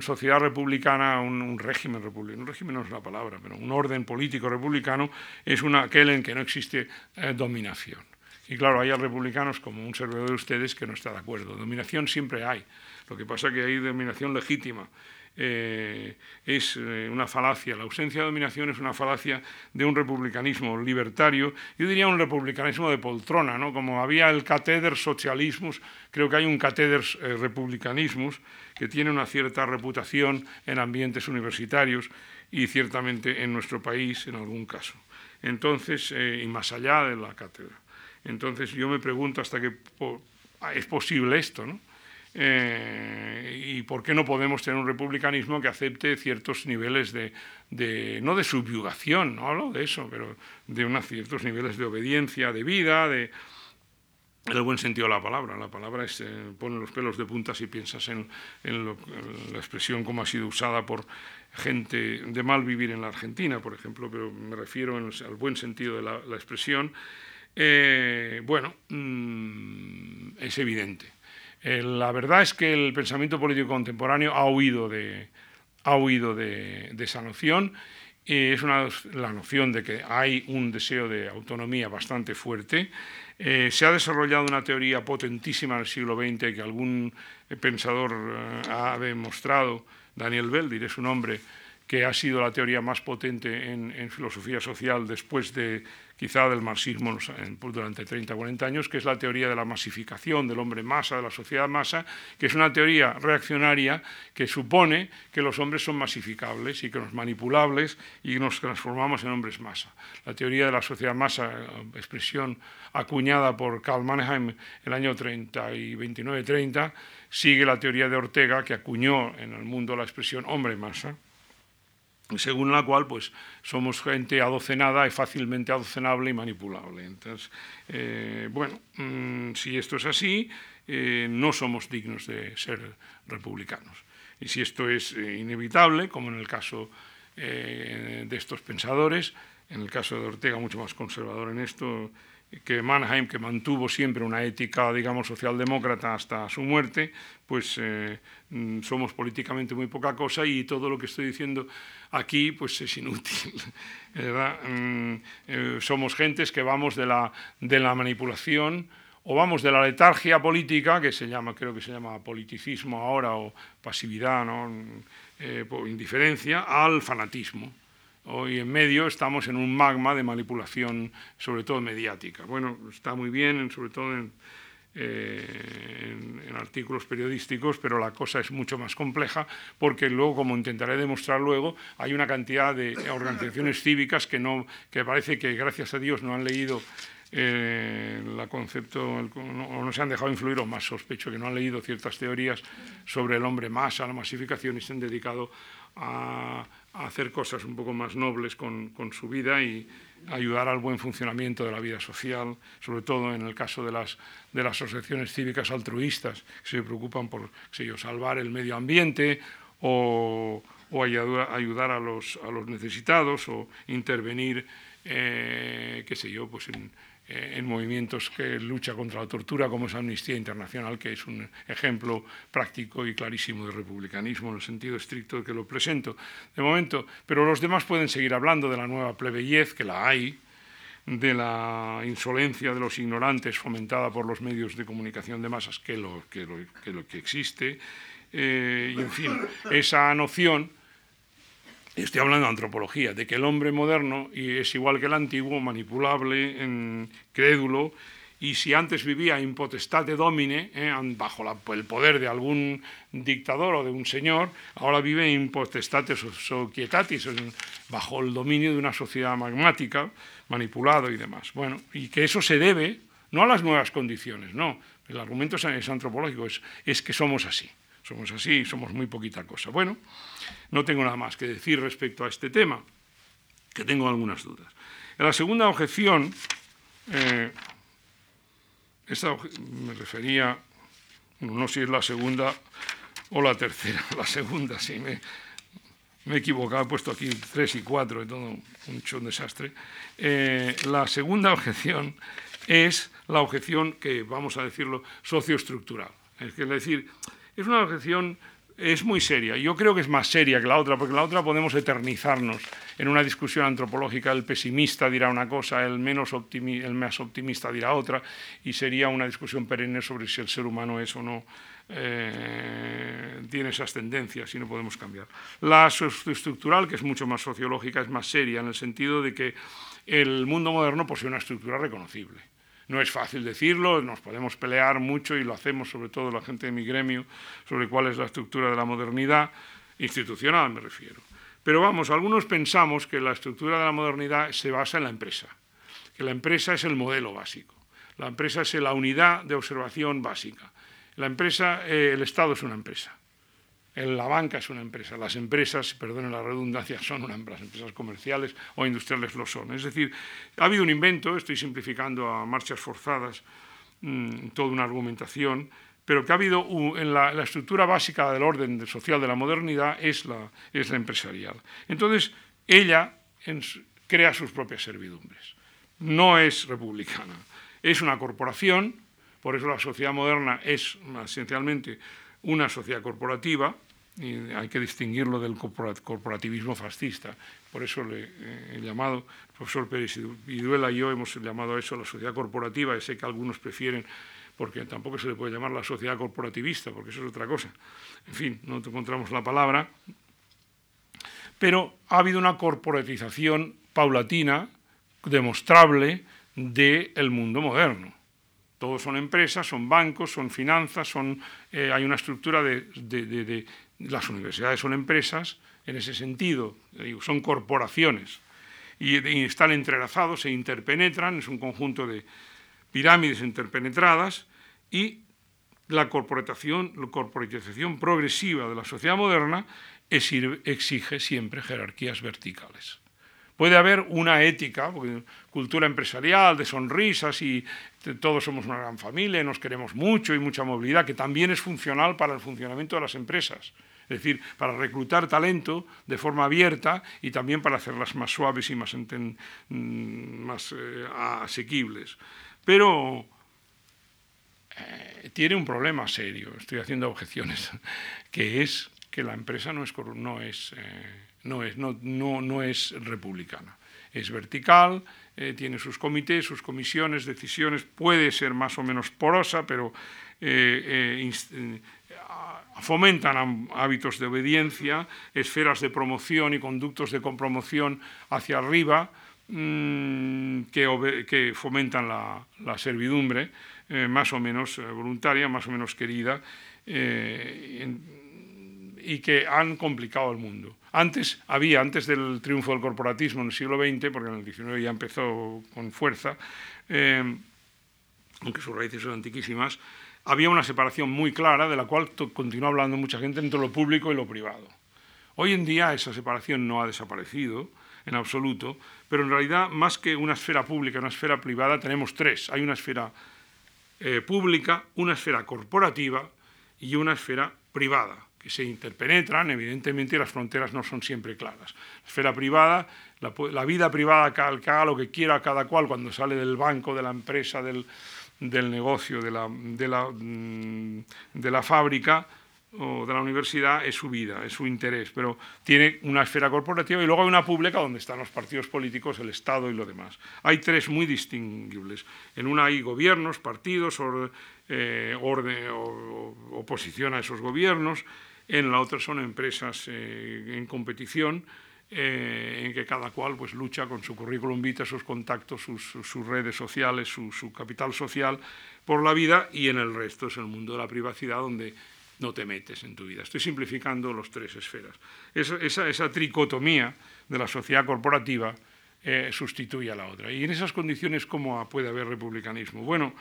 sociedad republicana, un, régimen republicano, un régimen no es la palabra, pero un orden político republicano es aquel en que no existe eh, dominación. Y claro, hay republicanos como un servidor de ustedes que no está de acuerdo. Dominación siempre hay. Lo que pasa es que hay dominación legítima. Eh, es eh, una falacia. La ausencia de dominación es una falacia de un republicanismo libertario, yo diría un republicanismo de poltrona, ¿no? como había el cateder socialismus, creo que hay un cateder eh, republicanismus que tiene una cierta reputación en ambientes universitarios y ciertamente en nuestro país en algún caso. Entonces, y más allá de la cátedra. Entonces yo me pregunto hasta qué es posible esto, ¿no? Eh, y por qué no podemos tener un republicanismo que acepte ciertos niveles de, no de subyugación, no hablo de eso, pero de unos ciertos niveles de obediencia, de vida, de, el buen sentido de la palabra. La palabra es, eh, pone los pelos de punta si piensas en, la expresión como ha sido usada por gente de mal vivir en la Argentina, por ejemplo, pero me refiero al buen sentido de la, expresión. Eh, bueno, mm, es evidente Eh, la verdad es que el pensamiento político contemporáneo ha huido de, ha huido de, esa noción. y es una, la noción de que hay un deseo de autonomía bastante fuerte. Eh, se ha desarrollado una teoría potentísima en el siglo XX que algún pensador ha demostrado, Daniel Bell, diré su nombre, que ha sido la teoría más potente en, filosofía social después de quizá del marxismo pues, durante 30 o 40 años, que es la teoría de la masificación del hombre masa, de la sociedad masa, que es una teoría reaccionaria que supone que los hombres son masificables y que los manipulables y nos transformamos en hombres masa. La teoría de la sociedad masa, expresión acuñada por Karl Mannheim en el año 30 y 29-30, sigue la teoría de Ortega, que acuñó en el mundo la expresión hombre masa según la cual pues, somos gente adocenada y fácilmente adocenable y manipulable. Entonces, eh, bueno, mm, si esto es así, eh, no somos dignos de ser republicanos. Y si esto es eh, inevitable, como en el caso de estos pensadores, en el caso de Ortega mucho más conservador en esto, que Mannheim, que mantuvo siempre una ética, digamos, socialdemócrata hasta su muerte, pues eh, mm, somos políticamente muy poca cosa y todo lo que estoy diciendo aquí pues es inútil. (laughs) Mm, eh, somos gentes que vamos de la, de la manipulación o vamos de la letargia política, que se llama, creo que se llama politicismo ahora, o pasividad, ¿no? Eh, indiferencia, al fanatismo. Hoy en medio estamos en un magma de manipulación, sobre todo mediática. Bueno, está muy bien, sobre todo en, eh, artículos periodísticos, pero la cosa es mucho más compleja porque luego, como intentaré demostrar luego, hay una cantidad de organizaciones cívicas que, no, que parece que, gracias a Dios, no han leído eh, la concepto, o no se han dejado influir, o más sospecho que no han leído ciertas teorías sobre el hombre masa, la masificación, y se han dedicado a, hacer cosas un poco más nobles con, su vida y ayudar al buen funcionamiento de la vida social, sobre todo en el caso de las, de las asociaciones cívicas altruistas que se preocupan por salvar el medio ambiente o, ayudar, a, los, a los necesitados o intervenir, eh, qué sé yo, pues en, en movimientos que lucha contra la tortura, como es Amnistía Internacional, que es un ejemplo práctico y clarísimo de republicanismo en el sentido estricto que lo presento de momento. Pero los demás pueden seguir hablando de la nueva plebeyez, que la hay, de la insolencia de los ignorantes fomentada por los medios de comunicación de masas, que lo que, lo, que, existe, eh, y en fin, esa noción Estoy hablando de antropología, de que el hombre moderno es igual que el antiguo, manipulable, crédulo, y si antes vivía in potestate domine, eh, bajo el poder de algún dictador o de un señor, ahora vive in potestate societatis, bajo el dominio de una sociedad magmática, manipulado y demás. Bueno, y que eso se debe no a las nuevas condiciones, no. El argumento es, antropológico, es que somos así. Somos así, somos muy poquita cosa. Bueno, no tengo nada más que decir respecto a este tema, que tengo algunas dudas. La segunda objeción, eh, me refería, no sé si es la segunda o la tercera, (laughs) la segunda, sí, me, he equivocado, he puesto aquí tres y cuatro, y todo un desastre. Eh, la segunda objeción es la objeción que, vamos a decirlo, socioestructural. Es decir, es una objeción es muy seria. Yo creo que es más seria que la otra, porque la otra podemos eternizarnos en una discusión antropológica. El pesimista dirá una cosa, el, menos el más optimista dirá otra, y sería una discusión perenne sobre si el ser humano es o no eh, tiene esas tendencias y no podemos cambiar. La estructural, que es mucho más sociológica, es más seria en el sentido de que el mundo moderno posee una estructura reconocible. No es fácil decirlo, nos podemos pelear mucho y lo hacemos sobre todo la gente de mi gremio sobre cuál es la estructura de la modernidad, institucional me refiero. Pero vamos, algunos pensamos que la estructura de la modernidad se basa en la empresa, que la empresa es el modelo básico, la empresa es la unidad de observación básica. La empresa, eh, el Estado es una empresa. La banca es una empresa, las empresas, perdonen la redundancia, son una empresa, empresas comerciales o industriales lo son. Es decir, ha habido un invento, estoy simplificando a marchas forzadas mm, toda una argumentación, pero que ha habido en la, estructura básica del orden social de la modernidad es la, es la empresarial. Entonces, ella crea sus propias servidumbres. No es republicana. Es una corporación Por eso la sociedad moderna es esencialmente una sociedad corporativa, hay que distinguirlo del corporativismo fascista. Por eso le eh, he llamado, el profesor Pérez Viduela y yo hemos llamado a eso la sociedad corporativa, sé que algunos prefieren, porque tampoco se le puede llamar la sociedad corporativista, porque eso es otra cosa. En fin, no encontramos la palabra. Pero ha habido una corporatización paulatina, demostrable, del mundo moderno. Todos son empresas, son bancos, son finanzas, son, eh, hay una estructura de, Las universidades son empresas, en ese sentido, son corporaciones, y, están entrelazados, se interpenetran, es un conjunto de pirámides interpenetradas, y la corporatización, la corporatización progresiva de la sociedad moderna exige siempre jerarquías verticales. Puede haber una ética, cultura empresarial, de sonrisas y todos somos una gran familia, nos queremos mucho y mucha movilidad, que también es funcional para el funcionamiento de las empresas. Es decir, para reclutar talento de forma abierta y también para hacerlas más suaves y más, mm, eh, asequibles. Pero eh, tiene un problema serio, estoy haciendo objeciones, (laughs) que es que la empresa no es, no es eh, no es, no, no, no es republicana. Es vertical, tiene sus comités, sus comisiones, decisiones, puede ser más o menos porosa, pero fomentan hábitos de obediencia, esferas de promoción y conductos de compromoción hacia arriba mm, que, fomentan la, servidumbre, más o menos voluntaria, más o menos querida y que han complicado el mundo. Antes había, antes del triunfo del corporatismo en el siglo XX, porque en el XIX ya empezó con fuerza, eh, aunque sus raíces son antiquísimas, había una separación muy clara de la cual continúa hablando mucha gente entre lo público y lo privado. Hoy en día esa separación no ha desaparecido en absoluto, pero en realidad más que una esfera pública y una esfera privada tenemos tres. Hay una esfera eh, pública, una esfera corporativa y una esfera privada que se interpenetran, evidentemente las fronteras no son siempre claras. La esfera privada, la, vida privada, que haga lo que quiera cada cual cuando sale del banco, de la empresa, del, negocio, de la, de, la, mm, de la fábrica o de la universidad, es su vida, es su interés, pero tiene una esfera corporativa y luego hay una pública donde están los partidos políticos, el Estado y lo demás. Hay tres muy distinguibles. En una hay gobiernos, partidos, eh, orden, o, oposición a esos gobiernos, en la otra son empresas eh, en competición, eh, en que cada cual pues, lucha con su currículum vitae, sus contactos, sus, redes sociales, su, capital social por la vida y en el resto es el mundo de la privacidad donde no te metes en tu vida. Estoy simplificando los tres esferas. Esa, esa, tricotomía de la sociedad corporativa eh, sustituye a la otra. Y en esas condiciones, ¿cómo puede haber republicanismo? Bueno,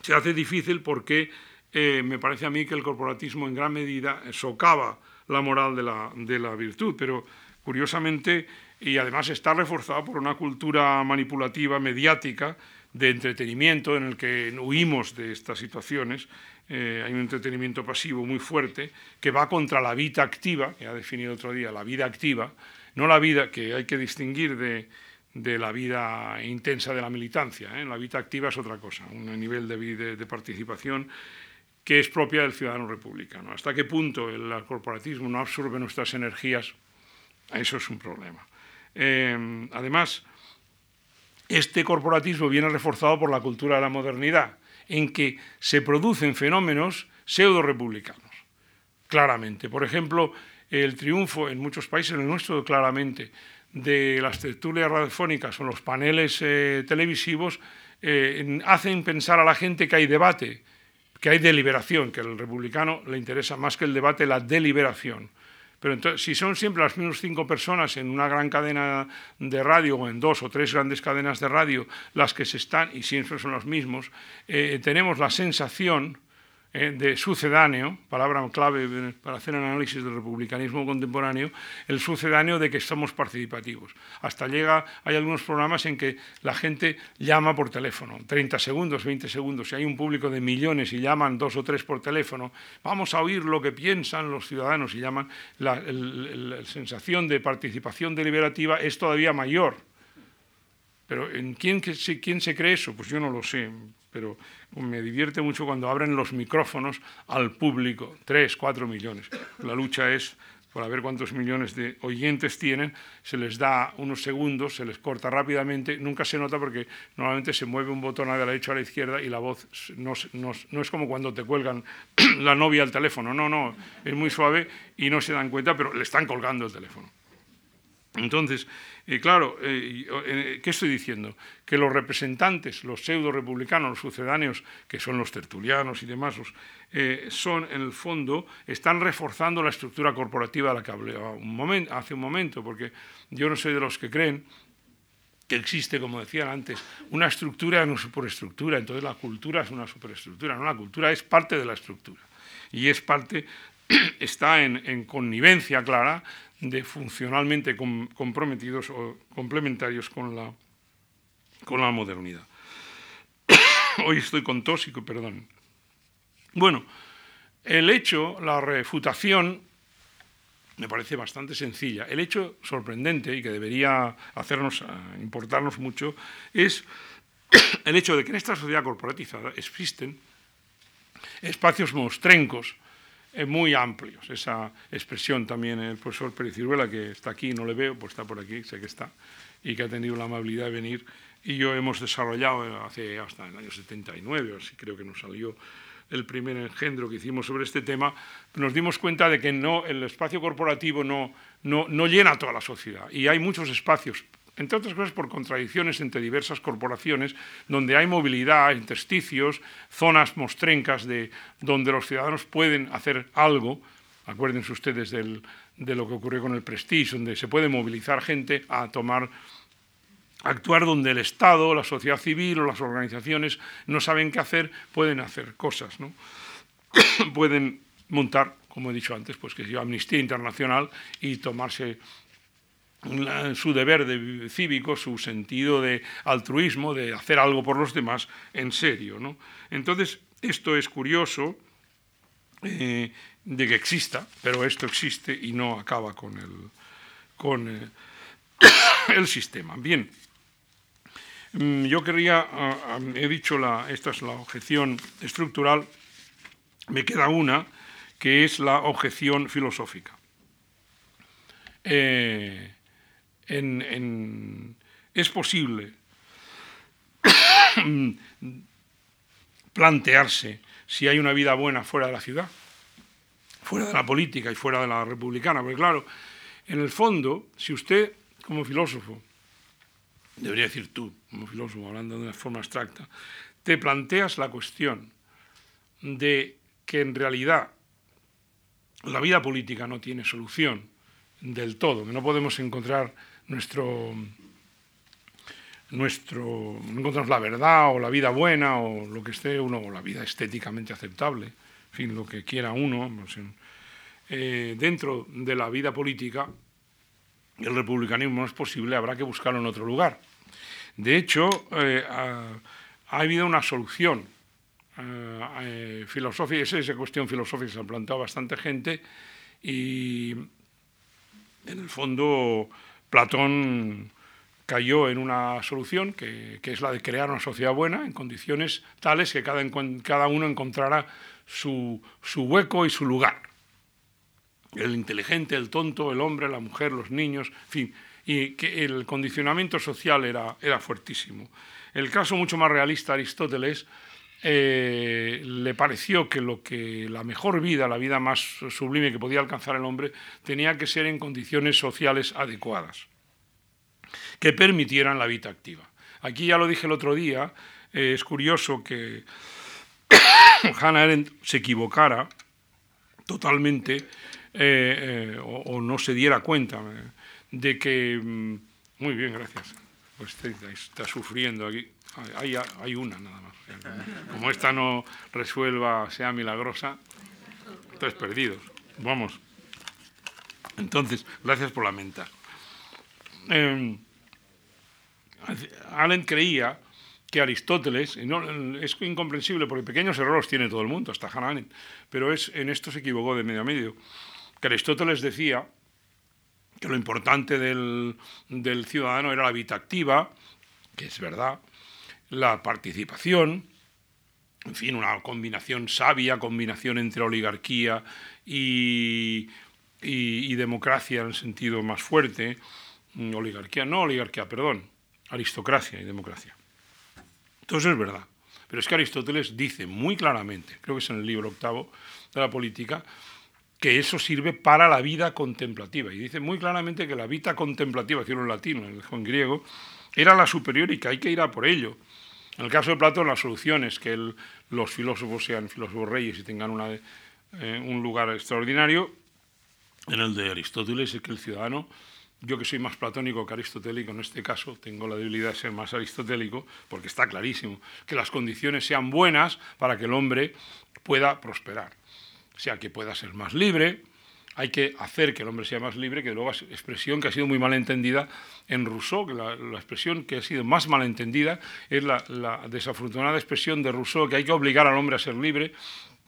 se hace difícil porque eh, me parece a mí que el corporatismo en gran medida socava la moral de la, virtud, pero curiosamente, y además está reforzado por una cultura manipulativa, mediática, de entretenimiento en el que huimos de estas situaciones. Eh, hay un entretenimiento pasivo muy fuerte que va contra la vida activa, que ha definido otro día, la vida activa, no la vida que hay que distinguir de, la vida intensa de la militancia. ¿eh? La vida activa es otra cosa, un nivel de, de participación que es propia del ciudadano republicano. ¿Hasta qué punto el corporatismo no absorbe nuestras energías? Eso es un problema. Eh, además, este corporatismo viene reforzado por la cultura de la modernidad, en que se producen fenómenos pseudo-republicanos, claramente. Por ejemplo, el triunfo en muchos países, en el nuestro claramente, de las tertulias radiofónicas o los paneles eh, televisivos, eh, hacen pensar a la gente que hay debate, que hay deliberación, que al republicano le interesa más que el debate la deliberación. Pero entonces, si son siempre las mismas cinco personas en una gran cadena de radio o en dos o tres grandes cadenas de radio las que se están, y siempre son los mismos, eh, tenemos la sensación eh, de sucedáneo, palabra clave para hacer análisis del republicanismo contemporáneo, el sucedáneo de que estamos participativos. Hasta llega, hay algunos programas en que la gente llama por teléfono, 30 segundos, 20 segundos, si hay un público de millones y llaman dos o tres por teléfono, vamos a oír lo que piensan los ciudadanos y llaman, la, la sensación de participación deliberativa es todavía mayor. Pero ¿en quién, quién se cree eso? Pues yo no lo sé pero me divierte mucho cuando abren los micrófonos al público, tres, cuatro millones. La lucha es por ver cuántos millones de oyentes tienen, se les da unos segundos, se les corta rápidamente, nunca se nota porque normalmente se mueve un botón a la derecha a la izquierda y la voz no, no es como cuando te cuelgan (clears throat) la novia al teléfono, no, no, es muy suave y no se dan cuenta, pero le están colgando el teléfono. Entonces, eh, claro, eh, eh, ¿qué estoy diciendo? Que los representantes, los pseudo-republicanos, los sucedáneos, que son los tertulianos y demás, son, en el fondo, están reforzando la estructura corporativa de la que hablé hace un momento, porque yo no soy de los que creen que existe, como decían antes, una estructura y una superestructura. Entonces la cultura es una superestructura, no, la cultura es parte de la estructura y es parte, (clears throat) está en connivencia clara de funcionalmente comprometidos o complementarios con la, con la modernidad. (coughs) Hoy estoy con tóxico, perdón. Bueno, el hecho, la refutación, me parece bastante sencilla. El hecho sorprendente y que debería hacernos eh, importarnos mucho es (coughs) el hecho de que en esta sociedad corporatizada existen espacios mostrencos muy amplios. Esa expresión también el profesor Pérez Ciruela, que está aquí, no le veo, pues está por aquí, sé que está, y que ha tenido la amabilidad de venir. Y yo hemos desarrollado hace hasta el año 79, así creo que nos salió el primer engendro que hicimos sobre este tema, nos dimos cuenta de que no, el espacio corporativo no, no, no llena toda la sociedad. Y hay muchos espacios entre otras cosas por contradicciones entre diversas corporaciones, donde hay movilidad, intersticios, zonas mostrencas de, donde los ciudadanos pueden hacer algo. Acuérdense ustedes de lo que ocurrió con el Prestige, donde se puede movilizar gente a tomar actuar donde el Estado, la sociedad civil o las organizaciones no saben qué hacer, pueden hacer cosas, ¿no? (coughs) pueden montar, como he dicho antes, pues que es Amnistía Internacional y tomarse su deber cívico, su sentido de altruismo, de hacer algo por los demás en serio. ¿no? Entonces, esto es curioso eh, de que exista, pero esto existe y no acaba con el, con, eh, (coughs) el sistema. Bien, mm, yo quería, he dicho, esta es la objeción estructural, me queda una, que es la objeción filosófica. Eh, es posible (coughs) plantearse si hay una vida buena fuera de la ciudad, fuera de la política y fuera de la republicana. Porque claro, en el fondo, si usted como filósofo, debería decir tú como filósofo, hablando de una forma abstracta, te planteas la cuestión de que en realidad la vida política no tiene solución del todo, que no podemos encontrar nuestro, nuestro, no encontramos la verdad o la vida buena o lo que esté uno, o la vida estéticamente aceptable, en fin, lo que quiera uno, pues, eh, dentro de la vida política, el republicanismo no es posible, habrá que buscarlo en otro lugar. De hecho, eh, ha, habido una solución eh, filosófica, esa es cuestión filosófica se ha planteado bastante gente y en el fondo Platón cayó en una solución que, es la de crear una sociedad buena en condiciones tales que cada, uno encontrara su, hueco y su lugar. El inteligente, el tonto, el hombre, la mujer, los niños, en fin, y que el condicionamiento social era, era fuertísimo. El caso mucho más realista, Aristóteles, eh, le pareció que, lo que la mejor vida, la vida más sublime que podía alcanzar el hombre, tenía que ser en condiciones sociales adecuadas, que permitieran la vida activa. Aquí ya lo dije el otro día, eh, es curioso que (coughs) Hannah Arendt se equivocara totalmente eh, o, no se diera cuenta de que... Mm, muy bien, gracias. Pues está sufriendo aquí. Hay, una nada más. Como esta no resuelva, sea milagrosa, tres perdidos. Vamos. Entonces, gracias por la menta. Eh, Allen creía que Aristóteles, no, es incomprensible porque pequeños errores tiene todo el mundo, hasta Hannah pero es, en esto se equivocó de medio a medio, que Aristóteles decía que lo importante del ciudadano era la vida activa, que es verdad, la participación, en fin, una combinación sabia, combinación entre oligarquía y, democracia en el sentido más fuerte. Mm, oligarquía, no oligarquía, perdón, aristocracia y democracia. Entonces es verdad. Pero es que Aristóteles dice muy claramente, creo que es en el libro octavo de la política, que eso sirve para la vida contemplativa. Y dice muy claramente que la vida contemplativa, decirlo en latín, en griego, era la superior y que hay que ir a por ello. En el caso de Platón, la solución es que los filósofos sean filósofos reyes y tengan eh, un lugar extraordinario. En el de Aristóteles es que el ciudadano, yo que soy más platónico que aristotélico en este caso, tengo la debilidad de ser más aristotélico, porque está clarísimo que las condiciones sean buenas para que el hombre pueda prosperar. O sea, que pueda ser más libre, hay que hacer que el hombre sea más libre, que luego es expresión que ha sido muy mal entendida en Rousseau, que la, expresión que ha sido más mal entendida es la, desafortunada expresión de Rousseau, que hay que obligar al hombre a ser libre,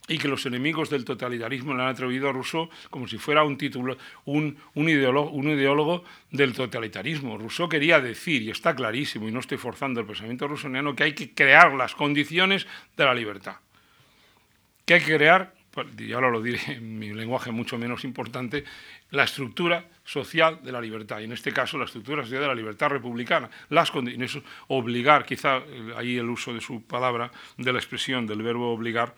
y que los enemigos del totalitarismo le han atribuido a Rousseau como si fuera un título, un, un, ideólogo, un, ideólogo, del totalitarismo. Rousseau quería decir, y está clarísimo, y no estoy forzando el pensamiento rousseauiano, que hay que crear las condiciones de la libertad. Que hay que crear y ahora lo diré en mi lenguaje mucho menos importante, la estructura social de la libertad, y en este caso la estructura social de la libertad republicana, las condiciones, obligar, quizá eh, ahí el uso de su palabra, de la expresión del verbo obligar,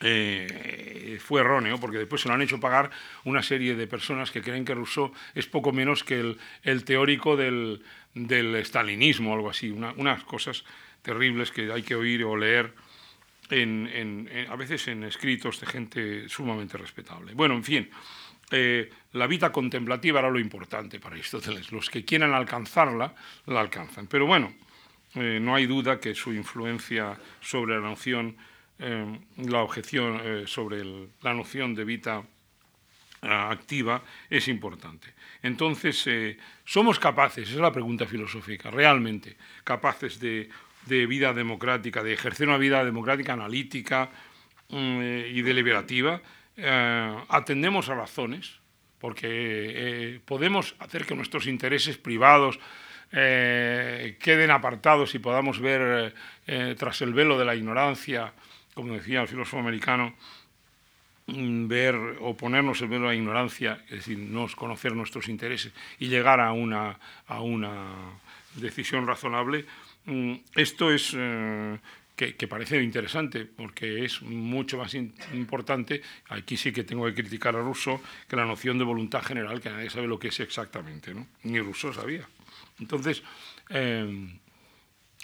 eh, fue erróneo, porque después se lo han hecho pagar una serie de personas que creen que Rousseau es poco menos que el, teórico del, del, stalinismo algo así, unas cosas terribles que hay que oír o leer a veces en escritos de gente sumamente respetable. Bueno, en fin, eh, la vida contemplativa era lo importante para Aristóteles. Los que quieran alcanzarla, la alcanzan. Pero bueno, eh, no hay duda que su influencia sobre la noción, eh, la objeción sobre la noción de vida activa es importante. Entonces, ¿somos capaces, esa es la pregunta filosófica, realmente capaces de de vida democrática, de ejercer una vida democrática analítica mm, y deliberativa, eh, atendemos a razones, porque eh, podemos hacer que nuestros intereses privados eh, queden apartados y podamos ver tras el velo de la ignorancia, como decía el filósofo americano, mm, ver o ponernos el velo de la ignorancia, es decir, no conocer nuestros intereses y llegar a una, a una decisión razonable, Mm, esto es eh, que, parece interesante porque es mucho más importante, aquí sí que tengo que criticar a Rousseau, que la noción de voluntad general, que nadie sabe lo que es exactamente, ni Rousseau sabía. Entonces, eh,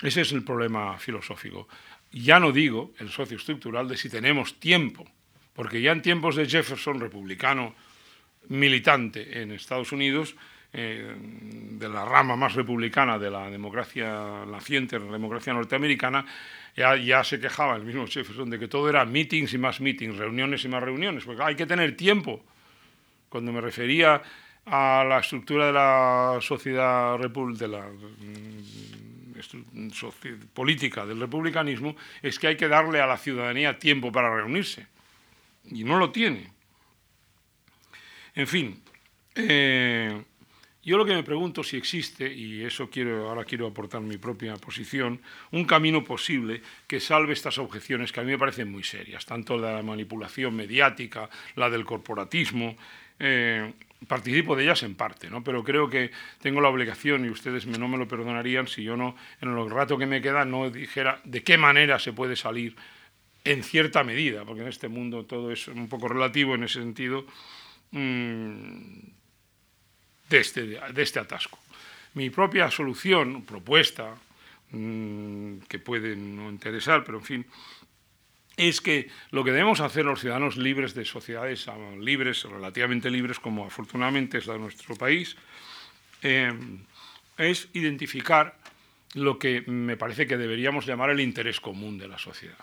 ese es el problema filosófico. Ya no digo el socio estructural de si tenemos tiempo, porque ya en tiempos de Jefferson, republicano militante en Estados Unidos, eh, de la rama más republicana de la democracia naciente, la democracia norteamericana, ya, ya, se quejaba el mismo Jefferson de que todo era meetings y más meetings, reuniones y más reuniones, porque hay que tener tiempo. Cuando me refería a la estructura de la sociedad de la mm, política del republicanismo, es que hay que darle a la ciudadanía tiempo para reunirse. Y no lo tiene. En fin, eh, yo lo que me pregunto si existe, y eso quiero, ahora quiero aportar mi propia posición, un camino posible que salve estas objeciones que a mí me parecen muy serias, tanto la manipulación mediática, la del corporatismo. Eh, participo de ellas en parte, ¿no? pero creo que tengo la obligación, y ustedes no me lo perdonarían si yo no, en el rato que me queda, no dijera de qué manera se puede salir en cierta medida, porque en este mundo todo es un poco relativo en ese sentido. Mm, de este, de este atasco. Mi propia solución, propuesta, mm, que puede no interesar, pero en fin, es que lo que debemos hacer los ciudadanos libres de sociedades ah, libres, relativamente libres, como afortunadamente es la de nuestro país, eh, es identificar lo que me parece que deberíamos llamar el interés común de la sociedad.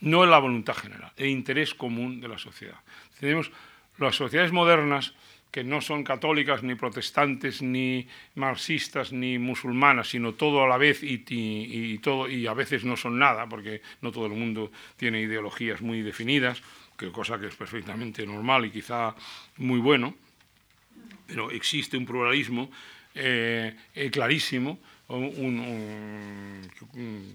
No la voluntad general, el interés común de la sociedad. Tenemos las sociedades modernas que no son católicas, ni protestantes, ni marxistas, ni musulmanas, sino todo a la vez y, todo, y a veces no son nada, porque no todo el mundo tiene ideologías muy definidas, que cosa que es perfectamente normal y quizá muy bueno, pero existe un pluralismo eh, eh, clarísimo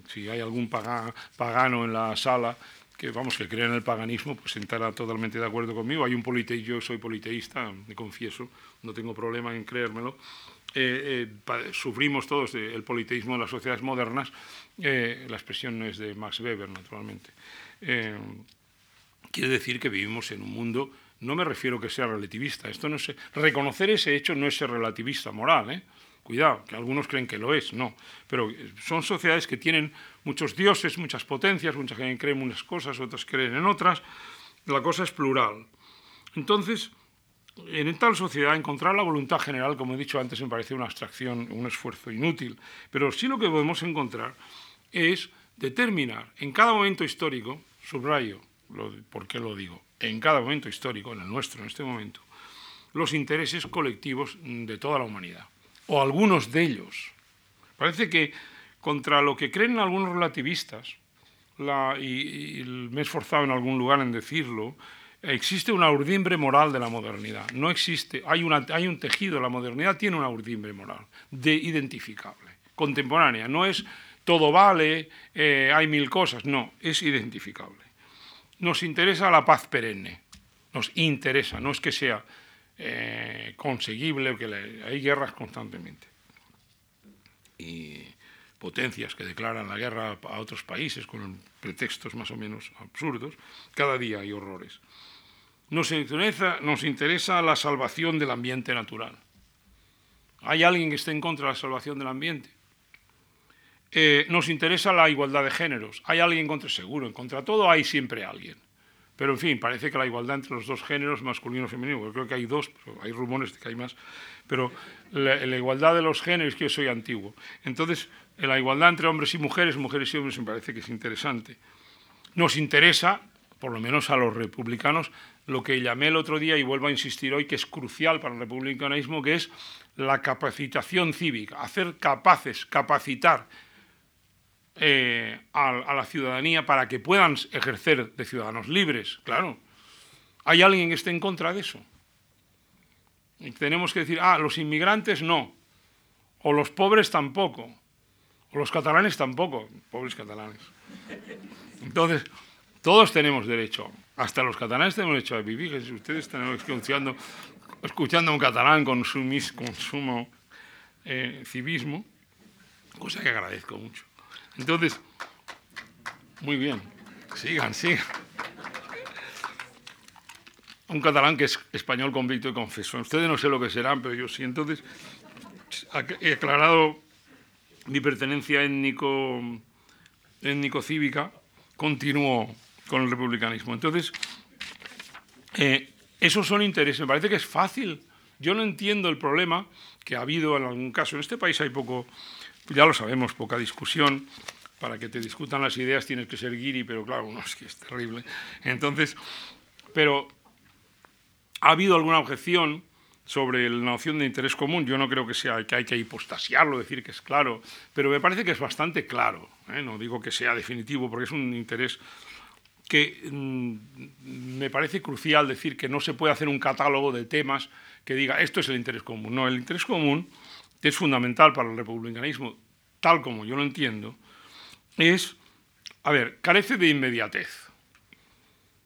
si hay algún pagano en la sala que vamos que cree en el paganismo, pues estará totalmente de acuerdo conmigo. Hay un politeísta, yo soy politeísta, me confieso, no tengo problema en creérmelo. Eh, eh, sufrimos todos el politeísmo en las sociedades modernas. Eh, la expresión es de Max Weber, naturalmente. quiere decir que vivimos en un mundo no me refiero que sea relativista. Esto no es, reconocer ese hecho no es ser relativista moral. ¿eh? Cuidado, que algunos creen que lo es, no. Pero son sociedades que tienen muchos dioses, muchas potencias, muchas que creen en unas cosas, otras creen en otras. La cosa es plural. Entonces, en tal sociedad encontrar la voluntad general, como he dicho antes, me parece una abstracción, un esfuerzo inútil. Pero sí lo que podemos encontrar es determinar en cada momento histórico, subrayo, ¿por qué lo digo? en cada momento histórico, en el nuestro en este momento, los intereses colectivos de toda la humanidad, o algunos de ellos. Parece que contra lo que creen algunos relativistas, y, me he esforzado en algún lugar en decirlo, existe una urdimbre moral de la modernidad. No existe, hay, hay un tejido, la modernidad tiene una urdimbre moral, de identificable, contemporánea. No es todo vale, eh, hay mil cosas, no, es identificable nos interesa la paz perenne, nos interesa, no es que sea eh, conseguible, que hay guerras constantemente. Y potencias que declaran la guerra a otros países con pretextos más o menos absurdos, cada día hay horrores. Nos interesa, la salvación del ambiente natural. ¿Hay alguien que esté en contra de la salvación del ambiente? Eh, nos interesa la igualdad de géneros. Hay alguien contra, seguro, en contra todo hay siempre alguien. Pero en fin, parece que la igualdad entre los dos géneros, masculino y femenino, yo creo que hay dos, hay rumores de que hay más, pero la, igualdad de los géneros, que yo soy antiguo. Entonces, la igualdad entre hombres y mujeres, mujeres y hombres, me parece que es interesante. Nos interesa, por lo menos a los republicanos, lo que llamé el otro día y vuelvo a insistir hoy, que es crucial para el republicanismo, que es la capacitación cívica, hacer capaces, capacitar eh, a, la ciudadanía para que puedan ejercer de ciudadanos libres, claro. ¿Hay alguien que esté en contra de eso? Tenemos que decir, ah, los inmigrantes no, o los pobres tampoco, o los catalanes tampoco, pobres catalanes. Entonces, todos tenemos derecho, hasta los catalanes tenemos derecho a vivir. Si ustedes están escuchando, a un catalán con, sumo eh, civismo, cosa que agradezco mucho. Entonces, muy bien, sigan, sigan. Un catalán que es español convicto y confeso. Ustedes no sé lo que serán, pero yo sí. Entonces, he aclarado mi pertenencia étnico, étnico-cívica, continúo con el republicanismo. Entonces, eh, esos son intereses. Me parece que es fácil. Yo no entiendo el problema que ha habido en algún caso. En este país hay poco ya lo sabemos, poca discusión. Para que te discutan las ideas tienes que ser guiri, pero claro, no, es que es terrible. Entonces, pero ha habido alguna objeción sobre la noción de interés común. Yo no creo que sea que hay que hipostasiarlo, decir que es claro, pero me parece que es bastante claro. ¿eh? No digo que sea definitivo, porque es un interés que mm, me parece crucial decir que no se puede hacer un catálogo de temas que diga esto es el interés común. No, el interés común es fundamental para el republicanismo, tal como yo lo entiendo, es, a ver, carece de inmediatez.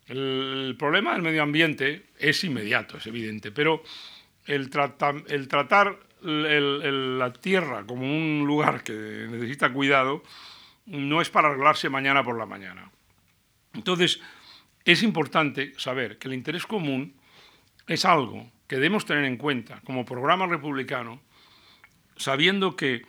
El, problema del medio ambiente es inmediato, es evidente, pero el tratar la tierra como un lugar que necesita cuidado no es para arreglarse mañana por la mañana. Entonces, es importante saber que el interés común es algo que debemos tener en cuenta como programa republicano sabiendo que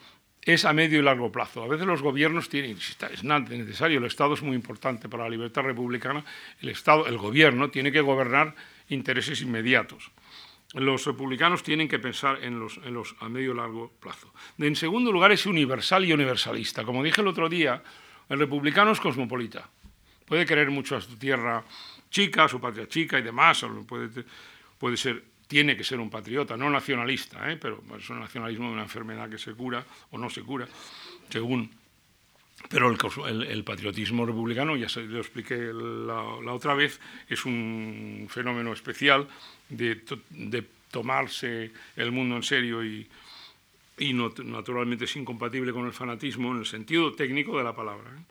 es a medio y largo plazo. A veces los gobiernos tienen, es necesario, el Estado es muy importante para la libertad republicana, el Estado, el gobierno tiene que gobernar intereses inmediatos. Los republicanos tienen que pensar en los, en los a medio y largo plazo. En segundo lugar, es universal y universalista. Como dije el otro día, el republicano es cosmopolita. Puede querer mucho a su tierra chica, a su patria chica y demás, puede, puede ser tiene que ser un patriota, no nacionalista, ¿eh? pero es un nacionalismo de una enfermedad que se cura o no se cura, según. Pero el, patriotismo republicano, ya se lo expliqué la, otra vez, es un fenómeno especial de, tomarse el mundo en serio y, y naturalmente es incompatible con el fanatismo en el sentido técnico de la palabra. ¿eh?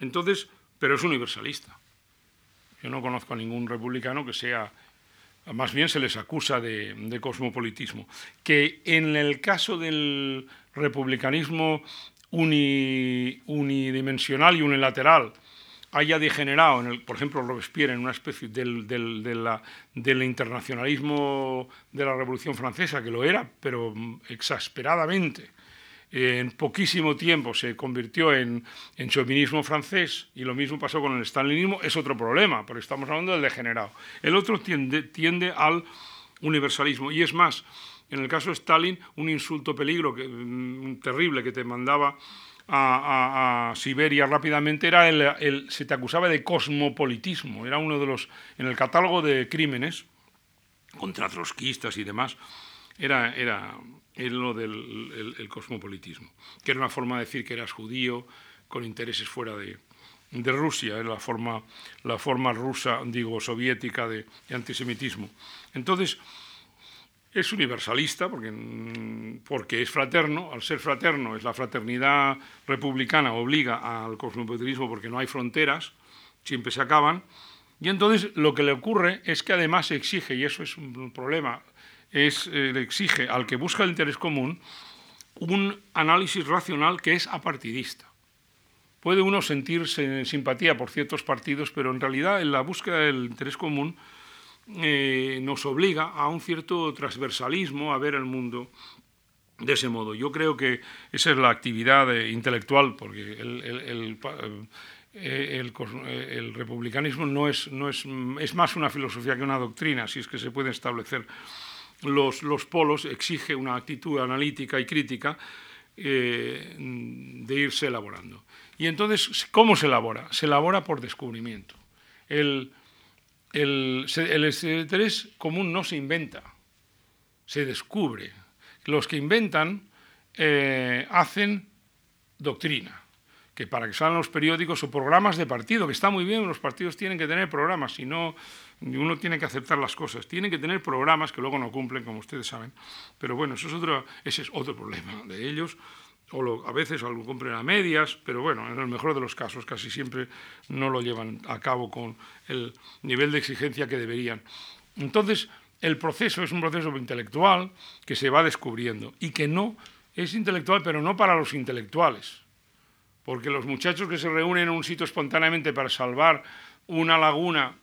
Entonces, pero es universalista. Yo no conozco a ningún republicano que sea, más bien se les acusa de, cosmopolitismo. Que en el caso del republicanismo unidimensional y unilateral, haya degenerado, en el, por ejemplo, Robespierre, en una especie del, del, internacionalismo de la Revolución Francesa, que lo era, pero exasperadamente. En poquísimo tiempo se convirtió en, chauvinismo francés y lo mismo pasó con el stalinismo, es otro problema, porque estamos hablando del degenerado. El otro tiende, al universalismo y es más, en el caso de Stalin, un insulto peligro que, mm, terrible que te mandaba a, Siberia rápidamente era el, se te acusaba de cosmopolitismo, era uno de los, en el catálogo de crímenes contra trotskistas y demás, era, era, lo del el, cosmopolitismo, que era una forma de decir que eras judío con intereses fuera de, de Rusia, era la forma, la forma rusa, digo, soviética de antisemitismo. Entonces, es universalista porque, porque, es fraterno, al ser fraterno es la fraternidad republicana, obliga al cosmopolitismo porque no hay fronteras, siempre se acaban, y entonces lo que le ocurre es que además exige, y eso es un problema, es, eh, le exige al que busca el interés común un análisis racional que es apartidista. Puede uno sentirse simpatía por ciertos partidos, pero en realidad en la búsqueda del interés común eh, nos obliga a un cierto transversalismo a ver el mundo de ese modo. Yo creo que esa es la actividad eh, intelectual, porque el, eh, republicanismo no, es, no es, es, más una filosofía que una doctrina, si es que se pueden establecer los, los polos, exige una actitud analítica y crítica de irse elaborando. Y entonces, ¿cómo se elabora? Se elabora por descubrimiento. El, el, interés común no se inventa, se descubre. Los que inventan eh, hacen doctrina, que para que salgan los periódicos o programas de partido, que está muy bien, los partidos tienen que tener programas, si no, uno tiene que aceptar las cosas, tienen que tener programas que luego no cumplen, como ustedes saben. Pero bueno, eso es otro, ese es otro problema de ellos o a veces algo compren a medias, pero bueno, en el mejor de los casos casi siempre no lo llevan a cabo con el nivel de exigencia que deberían. Entonces, el proceso es un proceso intelectual que se va descubriendo y que no es intelectual, pero no para los intelectuales, porque los muchachos que se reúnen en un sitio espontáneamente para salvar una laguna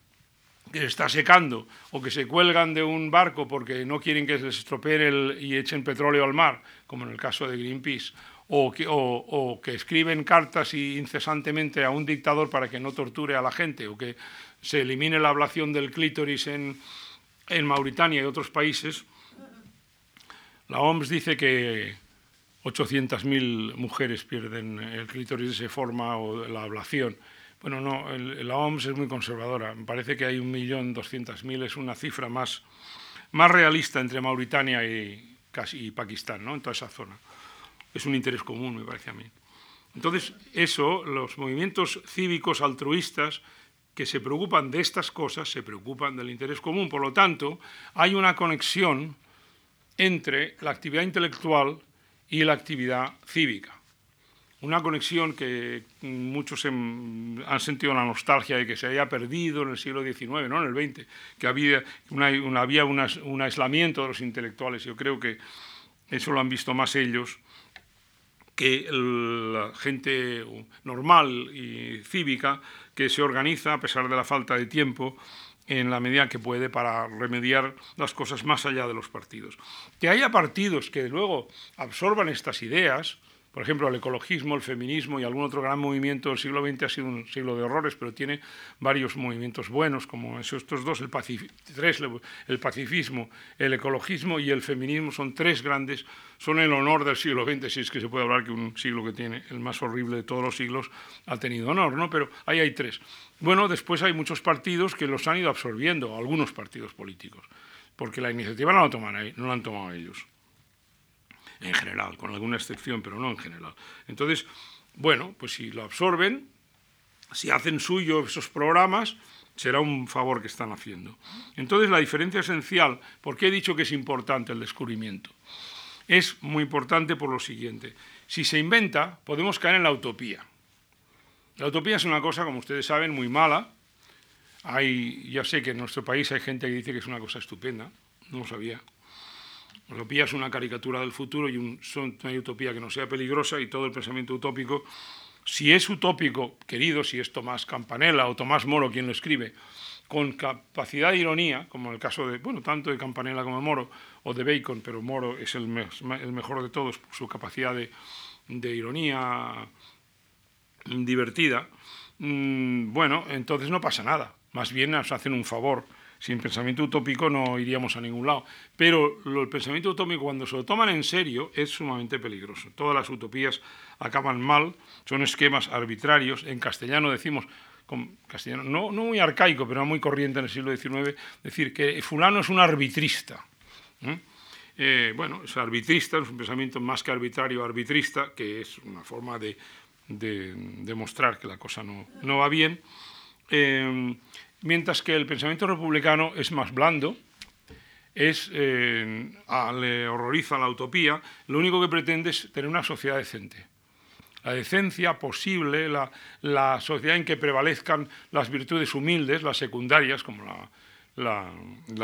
que está secando o que se cuelgan de un barco porque no quieren que se les estropee el, y echen petróleo al mar, como en el caso de Greenpeace, o que, escriben cartas incesantemente a un dictador para que no torture a la gente, o que se elimine la ablación del clítoris en, en Mauritania y otros países, la OMS dice que 800.000 mujeres pierden el clítoris de esa forma o la ablación. Bueno, no, la OMS es muy conservadora. Me parece que hay 1.200.000, es una cifra más, más realista entre Mauritania y, casi, y Pakistán, ¿no? en toda esa zona es un interés común, me parece a mí. Entonces, eso, los movimientos cívicos altruistas que se preocupan de estas cosas, se preocupan del interés común. Por lo tanto, hay una conexión entre la actividad intelectual y la actividad cívica. Una conexión que muchos han sentido la nostalgia de que se haya perdido en el siglo XIX, no en el XX, que había, un aislamiento de los intelectuales. Yo creo que eso lo han visto más ellos que la gente normal y cívica que se organiza a pesar de la falta de tiempo en la medida que puede para remediar las cosas más allá de los partidos. Que haya partidos que luego absorban estas ideas, por ejemplo, el ecologismo, el feminismo y algún otro gran movimiento del siglo XX ha sido un siglo de horrores, pero tiene varios movimientos buenos, como estos dos, el, tres, el pacifismo, el ecologismo y el feminismo son tres grandes, son el honor del siglo XX, si es que se puede hablar que un siglo que tiene el más horrible de todos los siglos ha tenido honor, ¿no? Pero ahí hay tres. Bueno, después hay muchos partidos que los han ido absorbiendo, algunos partidos políticos, porque la iniciativa no la, toman, no la han tomado ellos en general, con alguna excepción, pero no en general. Entonces, bueno, pues si lo absorben, si hacen suyo esos programas, será un favor que están haciendo. Entonces, la diferencia esencial, ¿por qué he dicho que es importante el descubrimiento? es muy importante por lo siguiente. Si se inventa, podemos caer en la utopía. La utopía es una cosa, como ustedes saben, muy mala. Hay, ya sé que en nuestro país hay gente que dice que es una cosa estupenda, no lo sabía. Utopía es una caricatura del futuro y un, hay utopía que no sea peligrosa y todo el pensamiento utópico, si es utópico, querido, si es Tomás Campanella o Tomás Moro quien lo escribe, con capacidad de ironía, como en el caso de, bueno, tanto de Campanella como de Moro, o de Bacon, pero Moro es el, mejor de todos por su capacidad de, ironía divertida, mm, bueno, entonces no pasa nada. Más bien nos hacen un favor. Sin pensamiento utópico no iríamos a ningún lado. Pero el pensamiento utópico, cuando se lo toman en serio, es sumamente peligroso. Todas las utopías acaban mal, son esquemas arbitrarios. En castellano decimos castellano, no, muy arcaico, pero muy corriente en el siglo XIX, decir que fulano es un arbitrista. Eh, bueno, es arbitrista, es un pensamiento más que arbitrario, arbitrista, que es una forma de, demostrar que la cosa no, va bien, eh, mientras que el pensamiento republicano es más blando, es, eh, le horroriza la utopía, lo único que pretende es tener una sociedad decente. La decencia posible, la, sociedad en que prevalezcan las virtudes humildes, las secundarias, como la,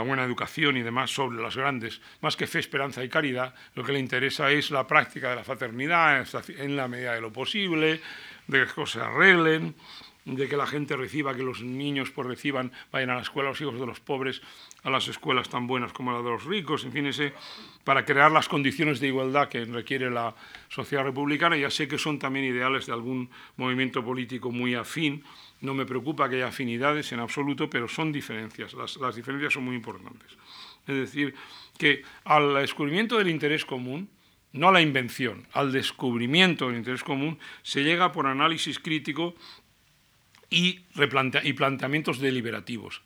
buena educación y demás, sobre las grandes, más que fe, esperanza y caridad, lo que le interesa es la práctica de la fraternidad en la medida de lo posible, de que las cosas se arreglen, de que la gente reciba, que los niños pues reciban, vayan a la escuela, los hijos de los pobres a las escuelas tan buenas como las de los ricos, en fin, ese, para crear las condiciones de igualdad que requiere la sociedad republicana. Ya sé que son también ideales de algún movimiento político muy afín, no me preocupa que haya afinidades en absoluto, pero son diferencias, las, las diferencias son muy importantes. Es decir, que al descubrimiento del interés común, no a la invención, al descubrimiento del interés común, se llega por análisis crítico y, y planteamientos deliberativos.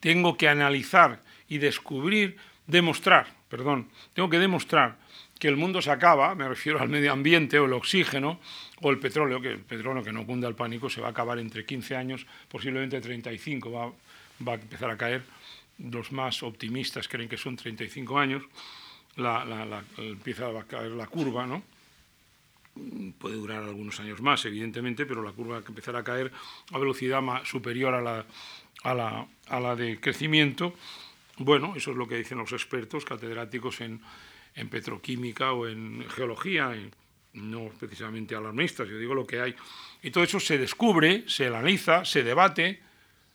Tengo que analizar y descubrir, demostrar, perdón, tengo que demostrar que el mundo se acaba, me refiero al medio ambiente o el oxígeno o el petróleo, que el petróleo que no cunda el pánico se va a acabar entre 15 años, posiblemente 35 va, va a empezar a caer. Los más optimistas creen que son 35 años, la, empieza a caer la curva, ¿no? Puede durar algunos años más, evidentemente, pero la curva que empezará a caer a velocidad más superior a la, a la, a la de crecimiento. Bueno, eso es lo que dicen los expertos catedráticos en, en petroquímica o en geología, no precisamente alarmistas, yo digo lo que hay. Y todo eso se descubre, se analiza, se debate,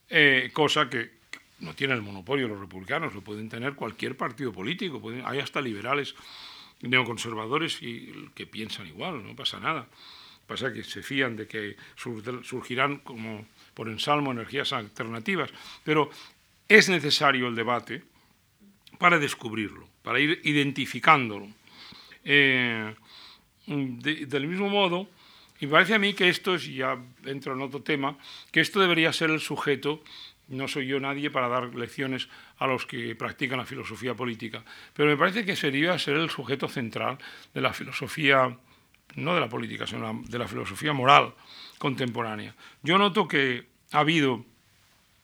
eh, cosa que no tiene el monopolio los republicanos, lo pueden tener cualquier partido político, hay hasta liberales neoconservadores y que piensan igual, no pasa nada. Pasa que se fían de que surgirán como por ensalmo energías alternativas, pero es necesario el debate para descubrirlo, para ir identificándolo. Eh, del mismo modo, y parece a mí que esto es, ya entro en otro tema, que esto debería ser el sujeto no soy yo nadie para dar lecciones a los que practican la filosofía política, pero me parece que sería ser el sujeto central de la filosofía, no de la política, sino de la filosofía moral contemporánea. Yo noto que ha habido,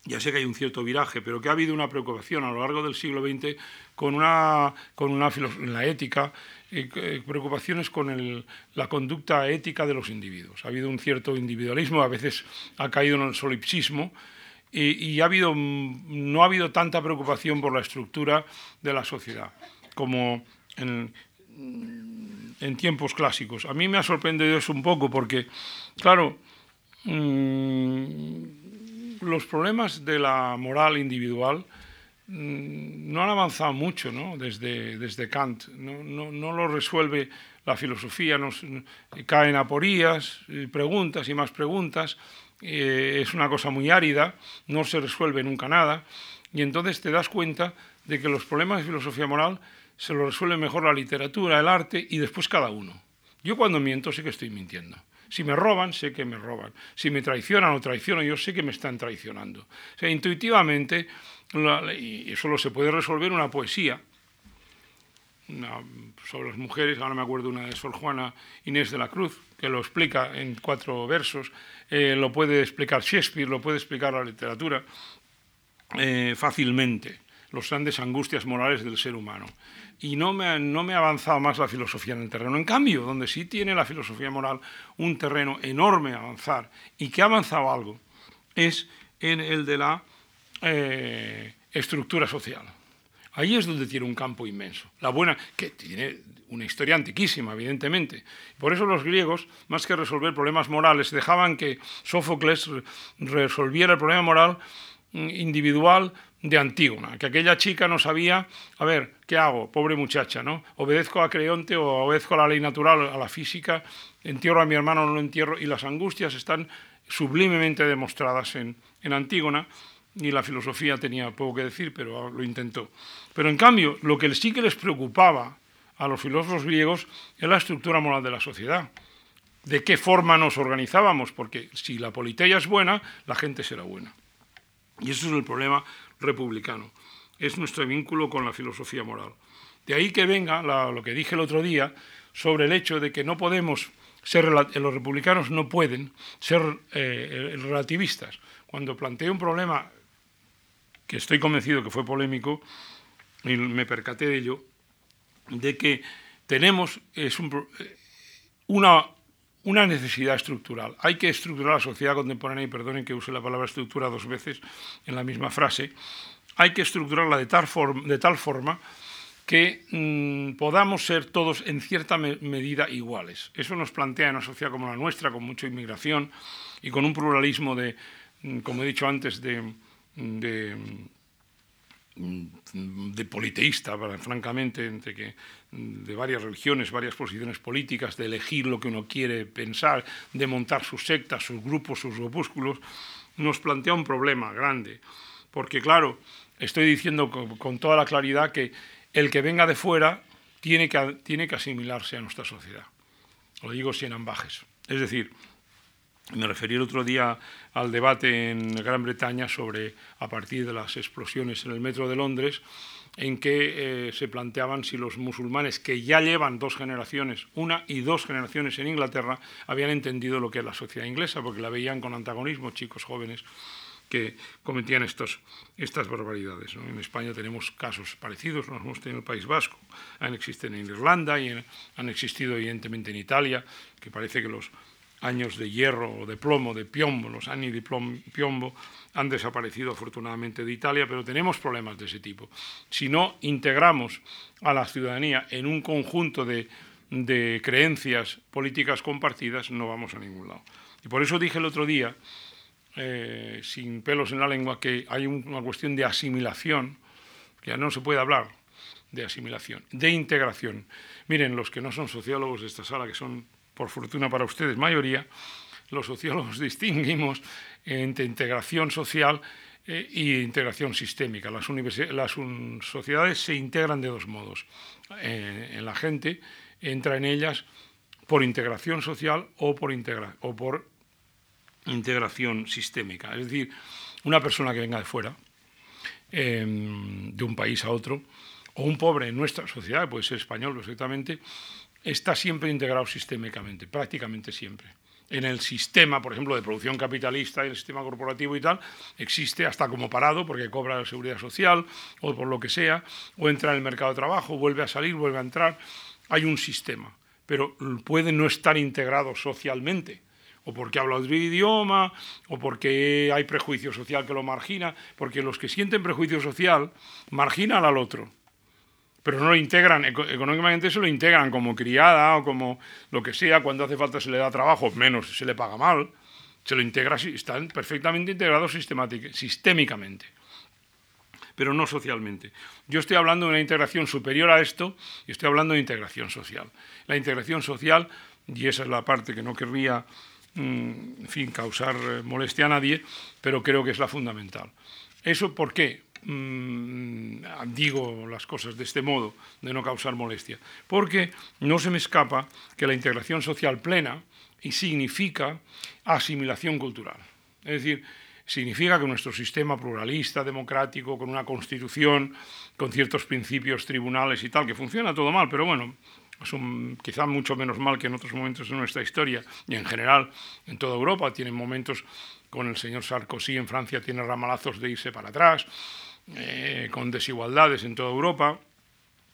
ya sé que hay un cierto viraje, pero que ha habido una preocupación a lo largo del siglo XX con una, con una en la ética, eh, eh, preocupaciones con la conducta ética de los individuos. Ha habido un cierto individualismo, a veces ha caído en el solipsismo, y, ha habido, no ha habido tanta preocupación por la estructura de la sociedad como en, tiempos clásicos. A mí me ha sorprendido eso un poco porque, claro, mm, los problemas de la moral individual mm, no han avanzado mucho ¿no? desde, desde Kant, no, no, no, lo resuelve la filosofía, nos, caen aporías, preguntas y más preguntas, eh, es una cosa muy árida, no se resuelve nunca nada, y entonces te das cuenta de que los problemas de filosofía moral se los resuelve mejor la literatura, el arte y después cada uno. Yo cuando miento sé que estoy mintiendo. Si me roban, sé que me roban. Si me traicionan o traiciono, yo sé que me están traicionando. O sea, intuitivamente, y eso se puede resolver una poesía, sobre las mujeres, ahora me acuerdo una de Sor Juana Inés de la Cruz, que lo explica en cuatro versos, eh, lo puede explicar Shakespeare, lo puede explicar la literatura eh, fácilmente. las grandes angustias morales del ser humano. Y no me, no me ha avanzado más la filosofía en el terreno. En cambio, donde sí tiene la filosofía moral un terreno enorme a avanzar y que ha avanzado algo, es en el de la eh, estructura social. Ahí es donde tiene un campo inmenso. La buena, que tiene una historia antiquísima, evidentemente. Por eso los griegos, más que resolver problemas morales, dejaban que Sófocles resolviera el problema moral mm, individual de Antígona, que aquella chica no sabía, a ver, ¿qué hago? Pobre muchacha, ¿no? Obedezco a Creonte o obedezco a la ley natural, a la física, entierro a mi hermano o no lo entierro, y las angustias están sublimemente demostradas en, en Antígona, y la filosofía tenía poco que decir, pero lo intentó. Pero en cambio, lo que sí que les preocupaba a los filósofos griegos es la estructura moral de la sociedad. De qué forma nos organizábamos, porque si la politeia es buena, la gente será buena. Y eso es el problema republicano. Es nuestro vínculo con la filosofía moral. De ahí que venga lo que dije el otro día sobre el hecho de que no podemos ser, los republicanos no pueden ser eh, relativistas. Cuando planteé un problema estoy convencido que fue polémico, y me percaté de ello, de que tenemos es una, una necesidad estructural. Hay que estructurar la sociedad contemporánea, y perdonen que use la palabra estructura dos veces en la misma frase, hay que estructurarla de tal, de tal forma que mm, podamos ser todos en cierta medida iguales. Eso nos plantea en una sociedad como la nuestra, con mucha inmigración y con un pluralismo de, mm, como he dicho antes, de, de, de politeísta, francamente, entre que, de varias religiones, varias posiciones políticas, de elegir lo que uno quiere pensar, de montar sus sectas, sus grupos, sus opúsculos, nos plantea un problema grande. Porque, claro, estoy diciendo con, toda la claridad que el que venga de fuera tiene que, tiene que asimilarse a nuestra sociedad. Lo digo sin ambajes. Es decir, me referí el otro día al debate en Gran Bretaña sobre, a partir de las explosiones en el metro de Londres, en que eh, se planteaban si los musulmanes, que ya llevan dos generaciones, una y dos generaciones en Inglaterra, habían entendido lo que es la sociedad inglesa, porque la veían con antagonismo, chicos jóvenes que cometían estos, estas barbaridades. En España tenemos casos parecidos, nos hemos tenido en el País Vasco, han existido en Irlanda y han existido evidentemente en Italia, que parece que los años de hierro o de plomo, de piombo, los años de piombo han desaparecido afortunadamente de Italia, pero tenemos problemas de ese tipo. Si no integramos a la ciudadanía en un conjunto de, creencias políticas compartidas, no vamos a ningún lado. Y por eso dije el otro día, eh, sin pelos en la lengua, que hay una cuestión de asimilación, que ya no se puede hablar de asimilación, de integración. Miren, los que no son sociólogos de esta sala, que son por fortuna para ustedes mayoría, los sociólogos (laughs) distinguimos entre integración social e integración sistémica. Las, sociedades se integran de dos modos. Eh, en la gente entra en ellas por integración social o por, integración sistémica. Es decir, una persona que venga de fuera, em, de un país a otro, o un pobre en nuestra sociedad, puede ser español perfectamente, está siempre integrado sistémicamente, prácticamente siempre. En el sistema, por ejemplo, de producción capitalista, el sistema corporativo y tal, existe hasta como parado porque cobra la seguridad social o por lo que sea, o entra en el mercado de trabajo, vuelve a salir, vuelve a entrar. Hay un sistema, pero puede no estar integrado socialmente o porque habla otro idioma, o porque hay prejuicio social que lo margina, porque los que sienten prejuicio social marginan al otro pero no lo integran, económicamente se lo integran como criada o como lo que sea, cuando hace falta se le da trabajo, menos se le paga mal, se lo integra, están perfectamente integrados sistémicamente, pero no socialmente. Yo estoy hablando de una integración superior a esto y estoy hablando de integración social. La integración social, y esa es la parte que no querría, mm, en fin, causar eh, molestia a nadie, pero creo que es la fundamental. ¿Eso por qué? Mm, digo las cosas de este modo, de no causar molestia, porque no se me escapa que la integración social plena y significa asimilación cultural. Es decir, significa que nuestro sistema pluralista, democrático, con una constitución, con ciertos principios tribunales y tal, que funciona todo mal, pero bueno, es quizá mucho menos mal que en otros momentos de nuestra historia y en general en toda Europa tienen momentos con el señor Sarkozy en Francia tiene ramalazos de irse para atrás eh, con desigualdades en toda Europa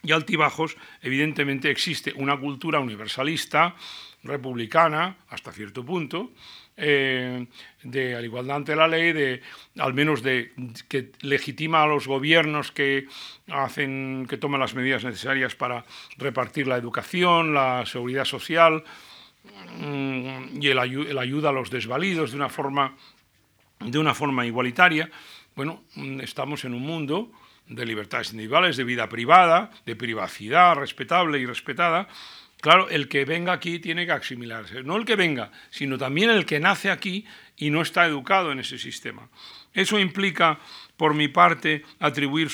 y altibajos, evidentemente existe una cultura universalista, republicana, hasta cierto punto, eh, de la igualdad ante la ley, de al menos de que legitima a los gobiernos que hacen, que toman las medidas necesarias para repartir la educación, la seguridad social mm, y el, ayuda a los desvalidos de una forma de una forma igualitaria. Bueno, mm, estamos en un mundo de libertades individuales, de vida privada, de privacidad respetable y respetada, Claro, el que venga aquí tiene que asimilarse. No el que venga, sino también el que nace aquí y no está educado en ese sistema. ¿Eso implica, por mi parte, atribuir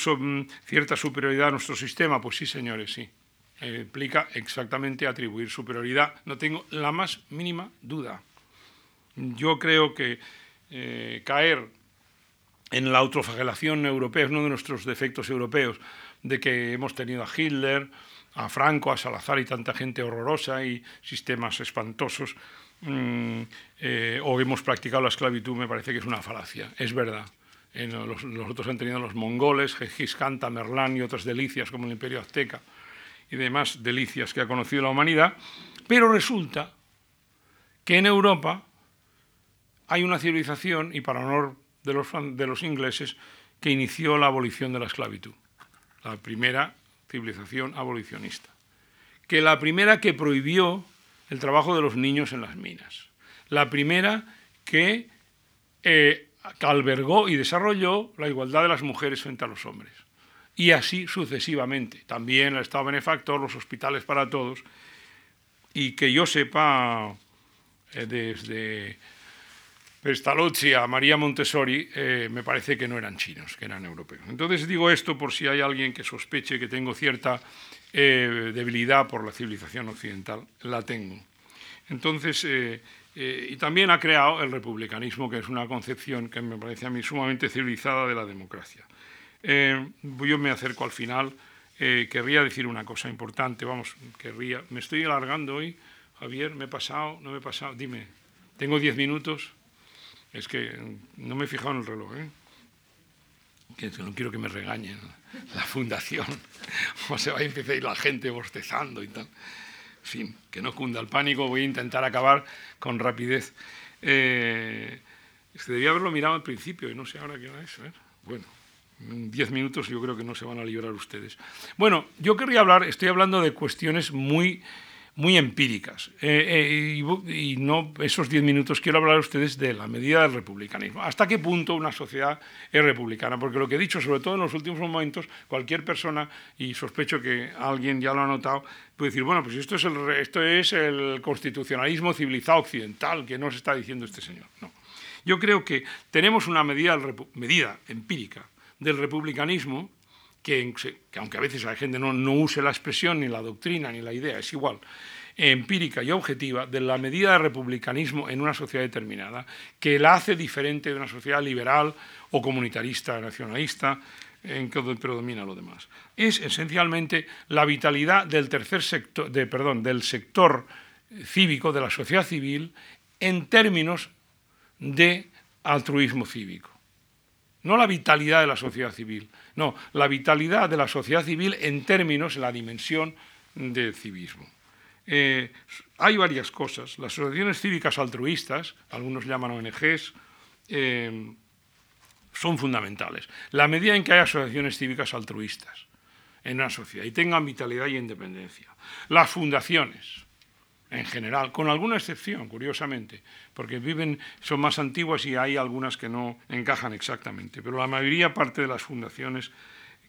cierta superioridad a nuestro sistema? Pues sí, señores, sí. Eh, implica exactamente atribuir superioridad. No tengo la más mínima duda. Yo creo que eh, caer en la autofagelación europea es uno de nuestros defectos europeos, de que hemos tenido a Hitler, a Franco, a Salazar y tanta gente horrorosa y sistemas espantosos, mm, eh, o hemos practicado la esclavitud, me parece que es una falacia. Es verdad. los, otros han tenido los mongoles, Gengis Khan, Tamerlán y otras delicias como el Imperio Azteca y demás delicias que ha conocido la humanidad, pero resulta que en Europa hay una civilización, y para honor de los, ingleses, que inició la abolición de la esclavitud. La primera civilización abolicionista, que la primera que prohibió el trabajo de los niños en las minas, la primera que, eh, albergó y desarrolló la igualdad de las mujeres frente a los hombres. Y así sucesivamente. También el Estado benefactor, los hospitales para todos. Y que yo sepa, eh, desde Pestalozzi a María Montessori, eh, me parece que no eran chinos, que eran europeos. Entonces digo esto por si hay alguien que sospeche que tengo cierta eh, debilidad por la civilización occidental. La tengo. Entonces, eh, y también ha creado el republicanismo, que es una concepción que me parece a mí sumamente civilizada de la democracia. yo me acerco al final. querría decir una cosa importante, vamos, querría. Me estoy alargando hoy, Javier, me he pasado, no me he pasado, dime, tengo diez minutos. Es que no me he fijado en el reloj, ¿eh? No quiero que me regañen la fundación. (laughs) O se va a empezar la gente bostezando y tal. En fin, que no cunda el pánico, voy a intentar acabar con rapidez. Eh, debía haberlo mirado al principio y no sé ahora qué hora es. ¿eh? Bueno, en diez minutos yo creo que no se van a librar ustedes. Bueno, yo querría hablar, estoy hablando de cuestiones muy muy empíricas. Eh, eh, y, no esos diez minutos quiero hablar a ustedes de la medida del republicanismo. ¿Hasta qué punto una sociedad es republicana? Porque lo que he dicho, sobre todo en los últimos momentos, cualquier persona, y sospecho que alguien ya lo ha notado, puede decir, bueno, pues esto es el, esto es el constitucionalismo civilizado occidental que nos está diciendo este señor. No. Yo creo que tenemos una medida, medida empírica del republicanismo que, aunque a veces la gente no, use la expresión, ni la doctrina, ni la idea, es igual, empírica y objetiva de la medida de republicanismo en una sociedad determinada, que la hace diferente de una sociedad liberal o comunitarista, nacionalista, en que predomina lo demás. Es esencialmente la vitalidad del tercer sector, del sector cívico, de la sociedad civil, en términos de altruismo cívico. No la vitalidad de la sociedad civil, no, la vitalidad de la sociedad civil en términos, en la dimensión del civismo. Eh, hay varias cosas. Las asociaciones cívicas altruistas, algunos llaman ONGs, eh, son fundamentales. La medida en que hay asociaciones cívicas altruistas en una sociedad y tengan vitalidad y independencia. Las fundaciones, en general, con alguna excepción, curiosamente, porque viven, son más antiguas y hay algunas que no encajan exactamente, pero la mayoría parte de las fundaciones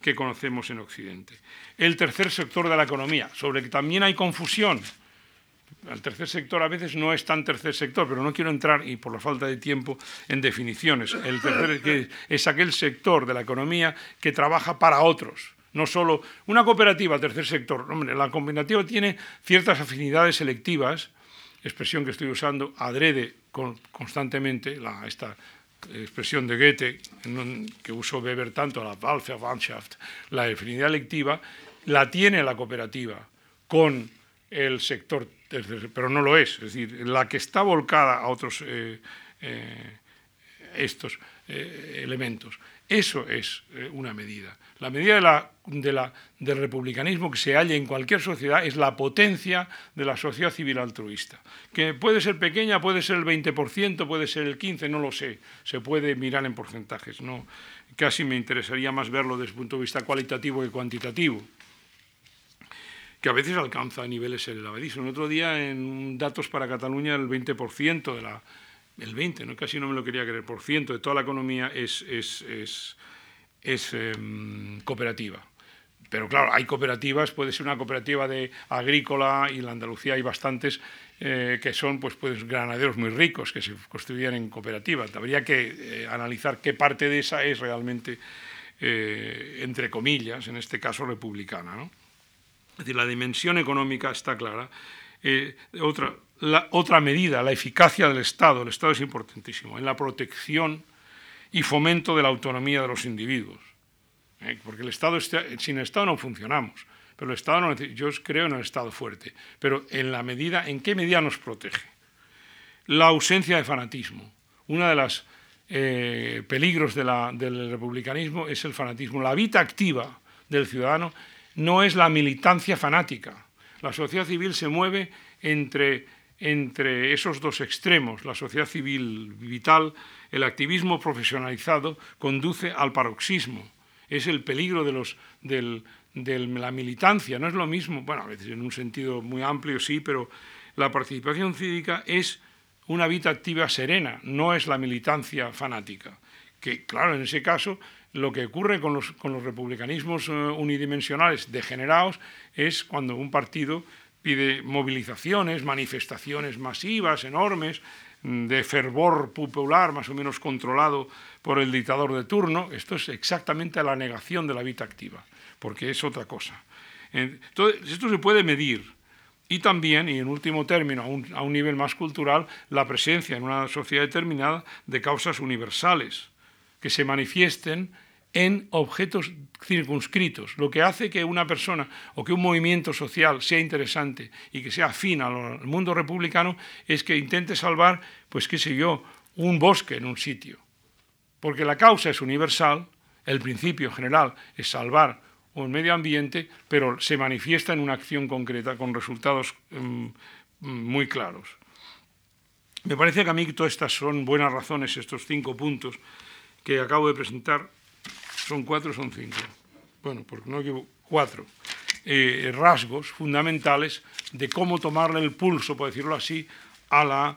que conocemos en Occidente. El tercer sector de la economía, sobre el que también hay confusión. El tercer sector a veces no es tan tercer sector, pero no quiero entrar, y por la falta de tiempo, en definiciones. El tercer es aquel sector de la economía que trabaja para otros, no solo una cooperativa, tercer sector. La cooperativa tiene ciertas afinidades selectivas, expresión que estoy usando adrede constantemente, la, esta expresión de Goethe, que usó Weber tanto, la Wahlverwandtschaft, la afinidad electiva, la tiene la cooperativa con el sector, pero no lo es. Es decir, la que está volcada a otros eh, eh, estos eh, elementos. Eso es eh, una medida. La medida del republicanismo que se halla en cualquier sociedad es la potencia de la sociedad civil altruista, que puede ser pequeña, puede ser el 20%, puede ser el 15%, no lo sé, se puede mirar en porcentajes. No, casi me interesaría más verlo desde el punto de vista cualitativo que cuantitativo que a veces alcanza niveles elevadísimos. El otro día en datos para Cataluña el 20% de la, el 20, ¿no? casi no me lo quería creer, por ciento de toda la economía es, es, es, es em, cooperativa. Pero claro, hay cooperativas, puede ser una cooperativa de agrícola y en la Andalucía hay bastantes eh, que son pues, pues, granaderos muy ricos que se construían en cooperativas. Habría que eh, analizar qué parte de esa es realmente, eh, entre comillas, en este caso republicana. ¿no? Es decir, la dimensión económica está clara. otra, la, otra medida, la eficacia del Estado. El Estado es importantísimo en la protección y fomento de la autonomía de los individuos. ¿eh? Porque el Estado sin el Estado no funcionamos. Pero el Estado no, yo creo en el Estado fuerte. Pero en la medida, ¿en qué medida nos protege? La ausencia de fanatismo. Uno de los eh, peligros del republicanismo es el fanatismo. La vida activa del ciudadano no es la militancia fanática. La sociedad civil se mueve entre entre esos dos extremos, la sociedad civil vital, el activismo profesionalizado conduce al paroxismo. Es el peligro de, los, de la militancia, no es lo mismo, bueno, a veces en un sentido muy amplio sí, pero la participación cívica es una vida activa serena, no es la militancia fanática. Que, claro, en ese caso, lo que ocurre con los, con los republicanismos eh, unidimensionales degenerados es cuando un partido pide movilizaciones, manifestaciones masivas, enormes, mm, de fervor popular más o menos controlado por el dictador de turno. Esto es exactamente la negación de la vida activa, porque es otra cosa. Entonces, esto se puede medir. Y también, y en último término, a un, a un nivel más cultural, la presencia en una sociedad determinada de causas universales que se manifiesten en objetos circunscritos, lo que hace que una persona o que un movimiento social sea interesante y que sea afín al mundo republicano es que intente salvar, pues qué sé yo, un bosque en un sitio. Porque la causa es universal, el principio general es salvar un medio ambiente, pero se manifiesta en una acción concreta con resultados mm, muy claros. Me parece que a mí todas estas son buenas razones, estos cinco puntos que acabo de presentar, son cuatro, son cinco. Bueno, porque no llevo cuatro eh, rasgos fundamentales de cómo tomarle el pulso, por decirlo así, a la,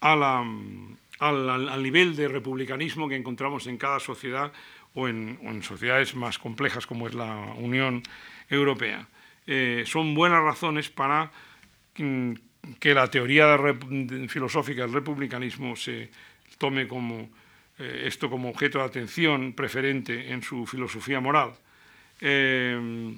al, nivel de republicanismo que encontramos en cada sociedad o en, sociedades más complejas como es la Unión Europea. Eh, son buenas razones para mm, que la teoría filosófica del republicanismo se tome como eh, esto como objeto de atención preferente en su filosofía moral. Eh,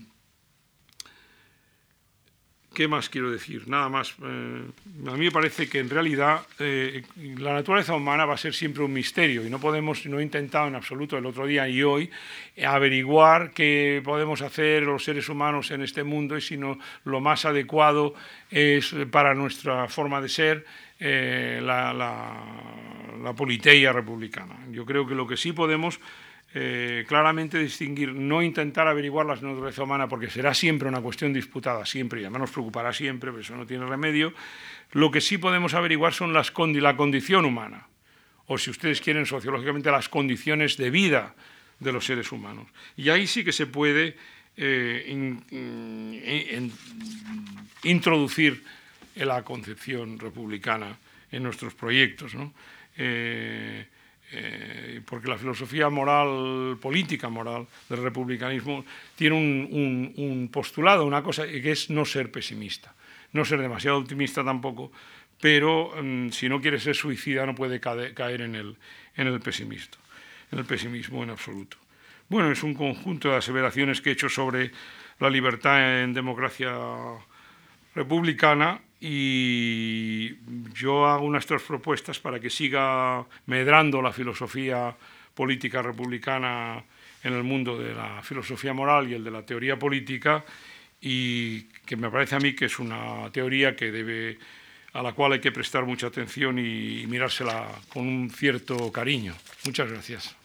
¿Qué más quiero decir? Nada más. Eh, a mí me parece que en realidad la naturaleza humana va a ser siempre un misterio y no podemos, no he intentado en absoluto el otro día y hoy averiguar qué podemos hacer los seres humanos en este mundo y si no lo más adecuado es para nuestra forma de ser eh, la, la, republicana. Yo creo que lo que sí podemos eh, claramente distinguir, no intentar averiguar la naturaleza humana, porque será siempre una cuestión disputada, siempre, y además nos preocupará siempre, pero eso no tiene remedio, lo que sí podemos averiguar son las la condición humana, o si ustedes quieren sociológicamente las condiciones de vida de los seres humanos. Y ahí sí que se puede eh, introducir la concepción republicana en nuestros proyectos. Eh, eh, porque la filosofía moral, política moral del republicanismo tiene un, postulado, una cosa que es no ser pesimista, no ser demasiado optimista tampoco, pero mm, si no quiere ser suicida no puede caer en el, en el pesimismo, en el pesimismo en absoluto. Bueno, es un conjunto de aseveraciones que he hecho sobre la libertad en democracia republicana y yo hago unas tres propuestas para que siga medrando la filosofía política republicana en el mundo de la filosofía moral y el de la teoría política y que me parece a mí que es una teoría que debe a la cual hay que prestar mucha atención y mirársela con un cierto cariño. Muchas gracias.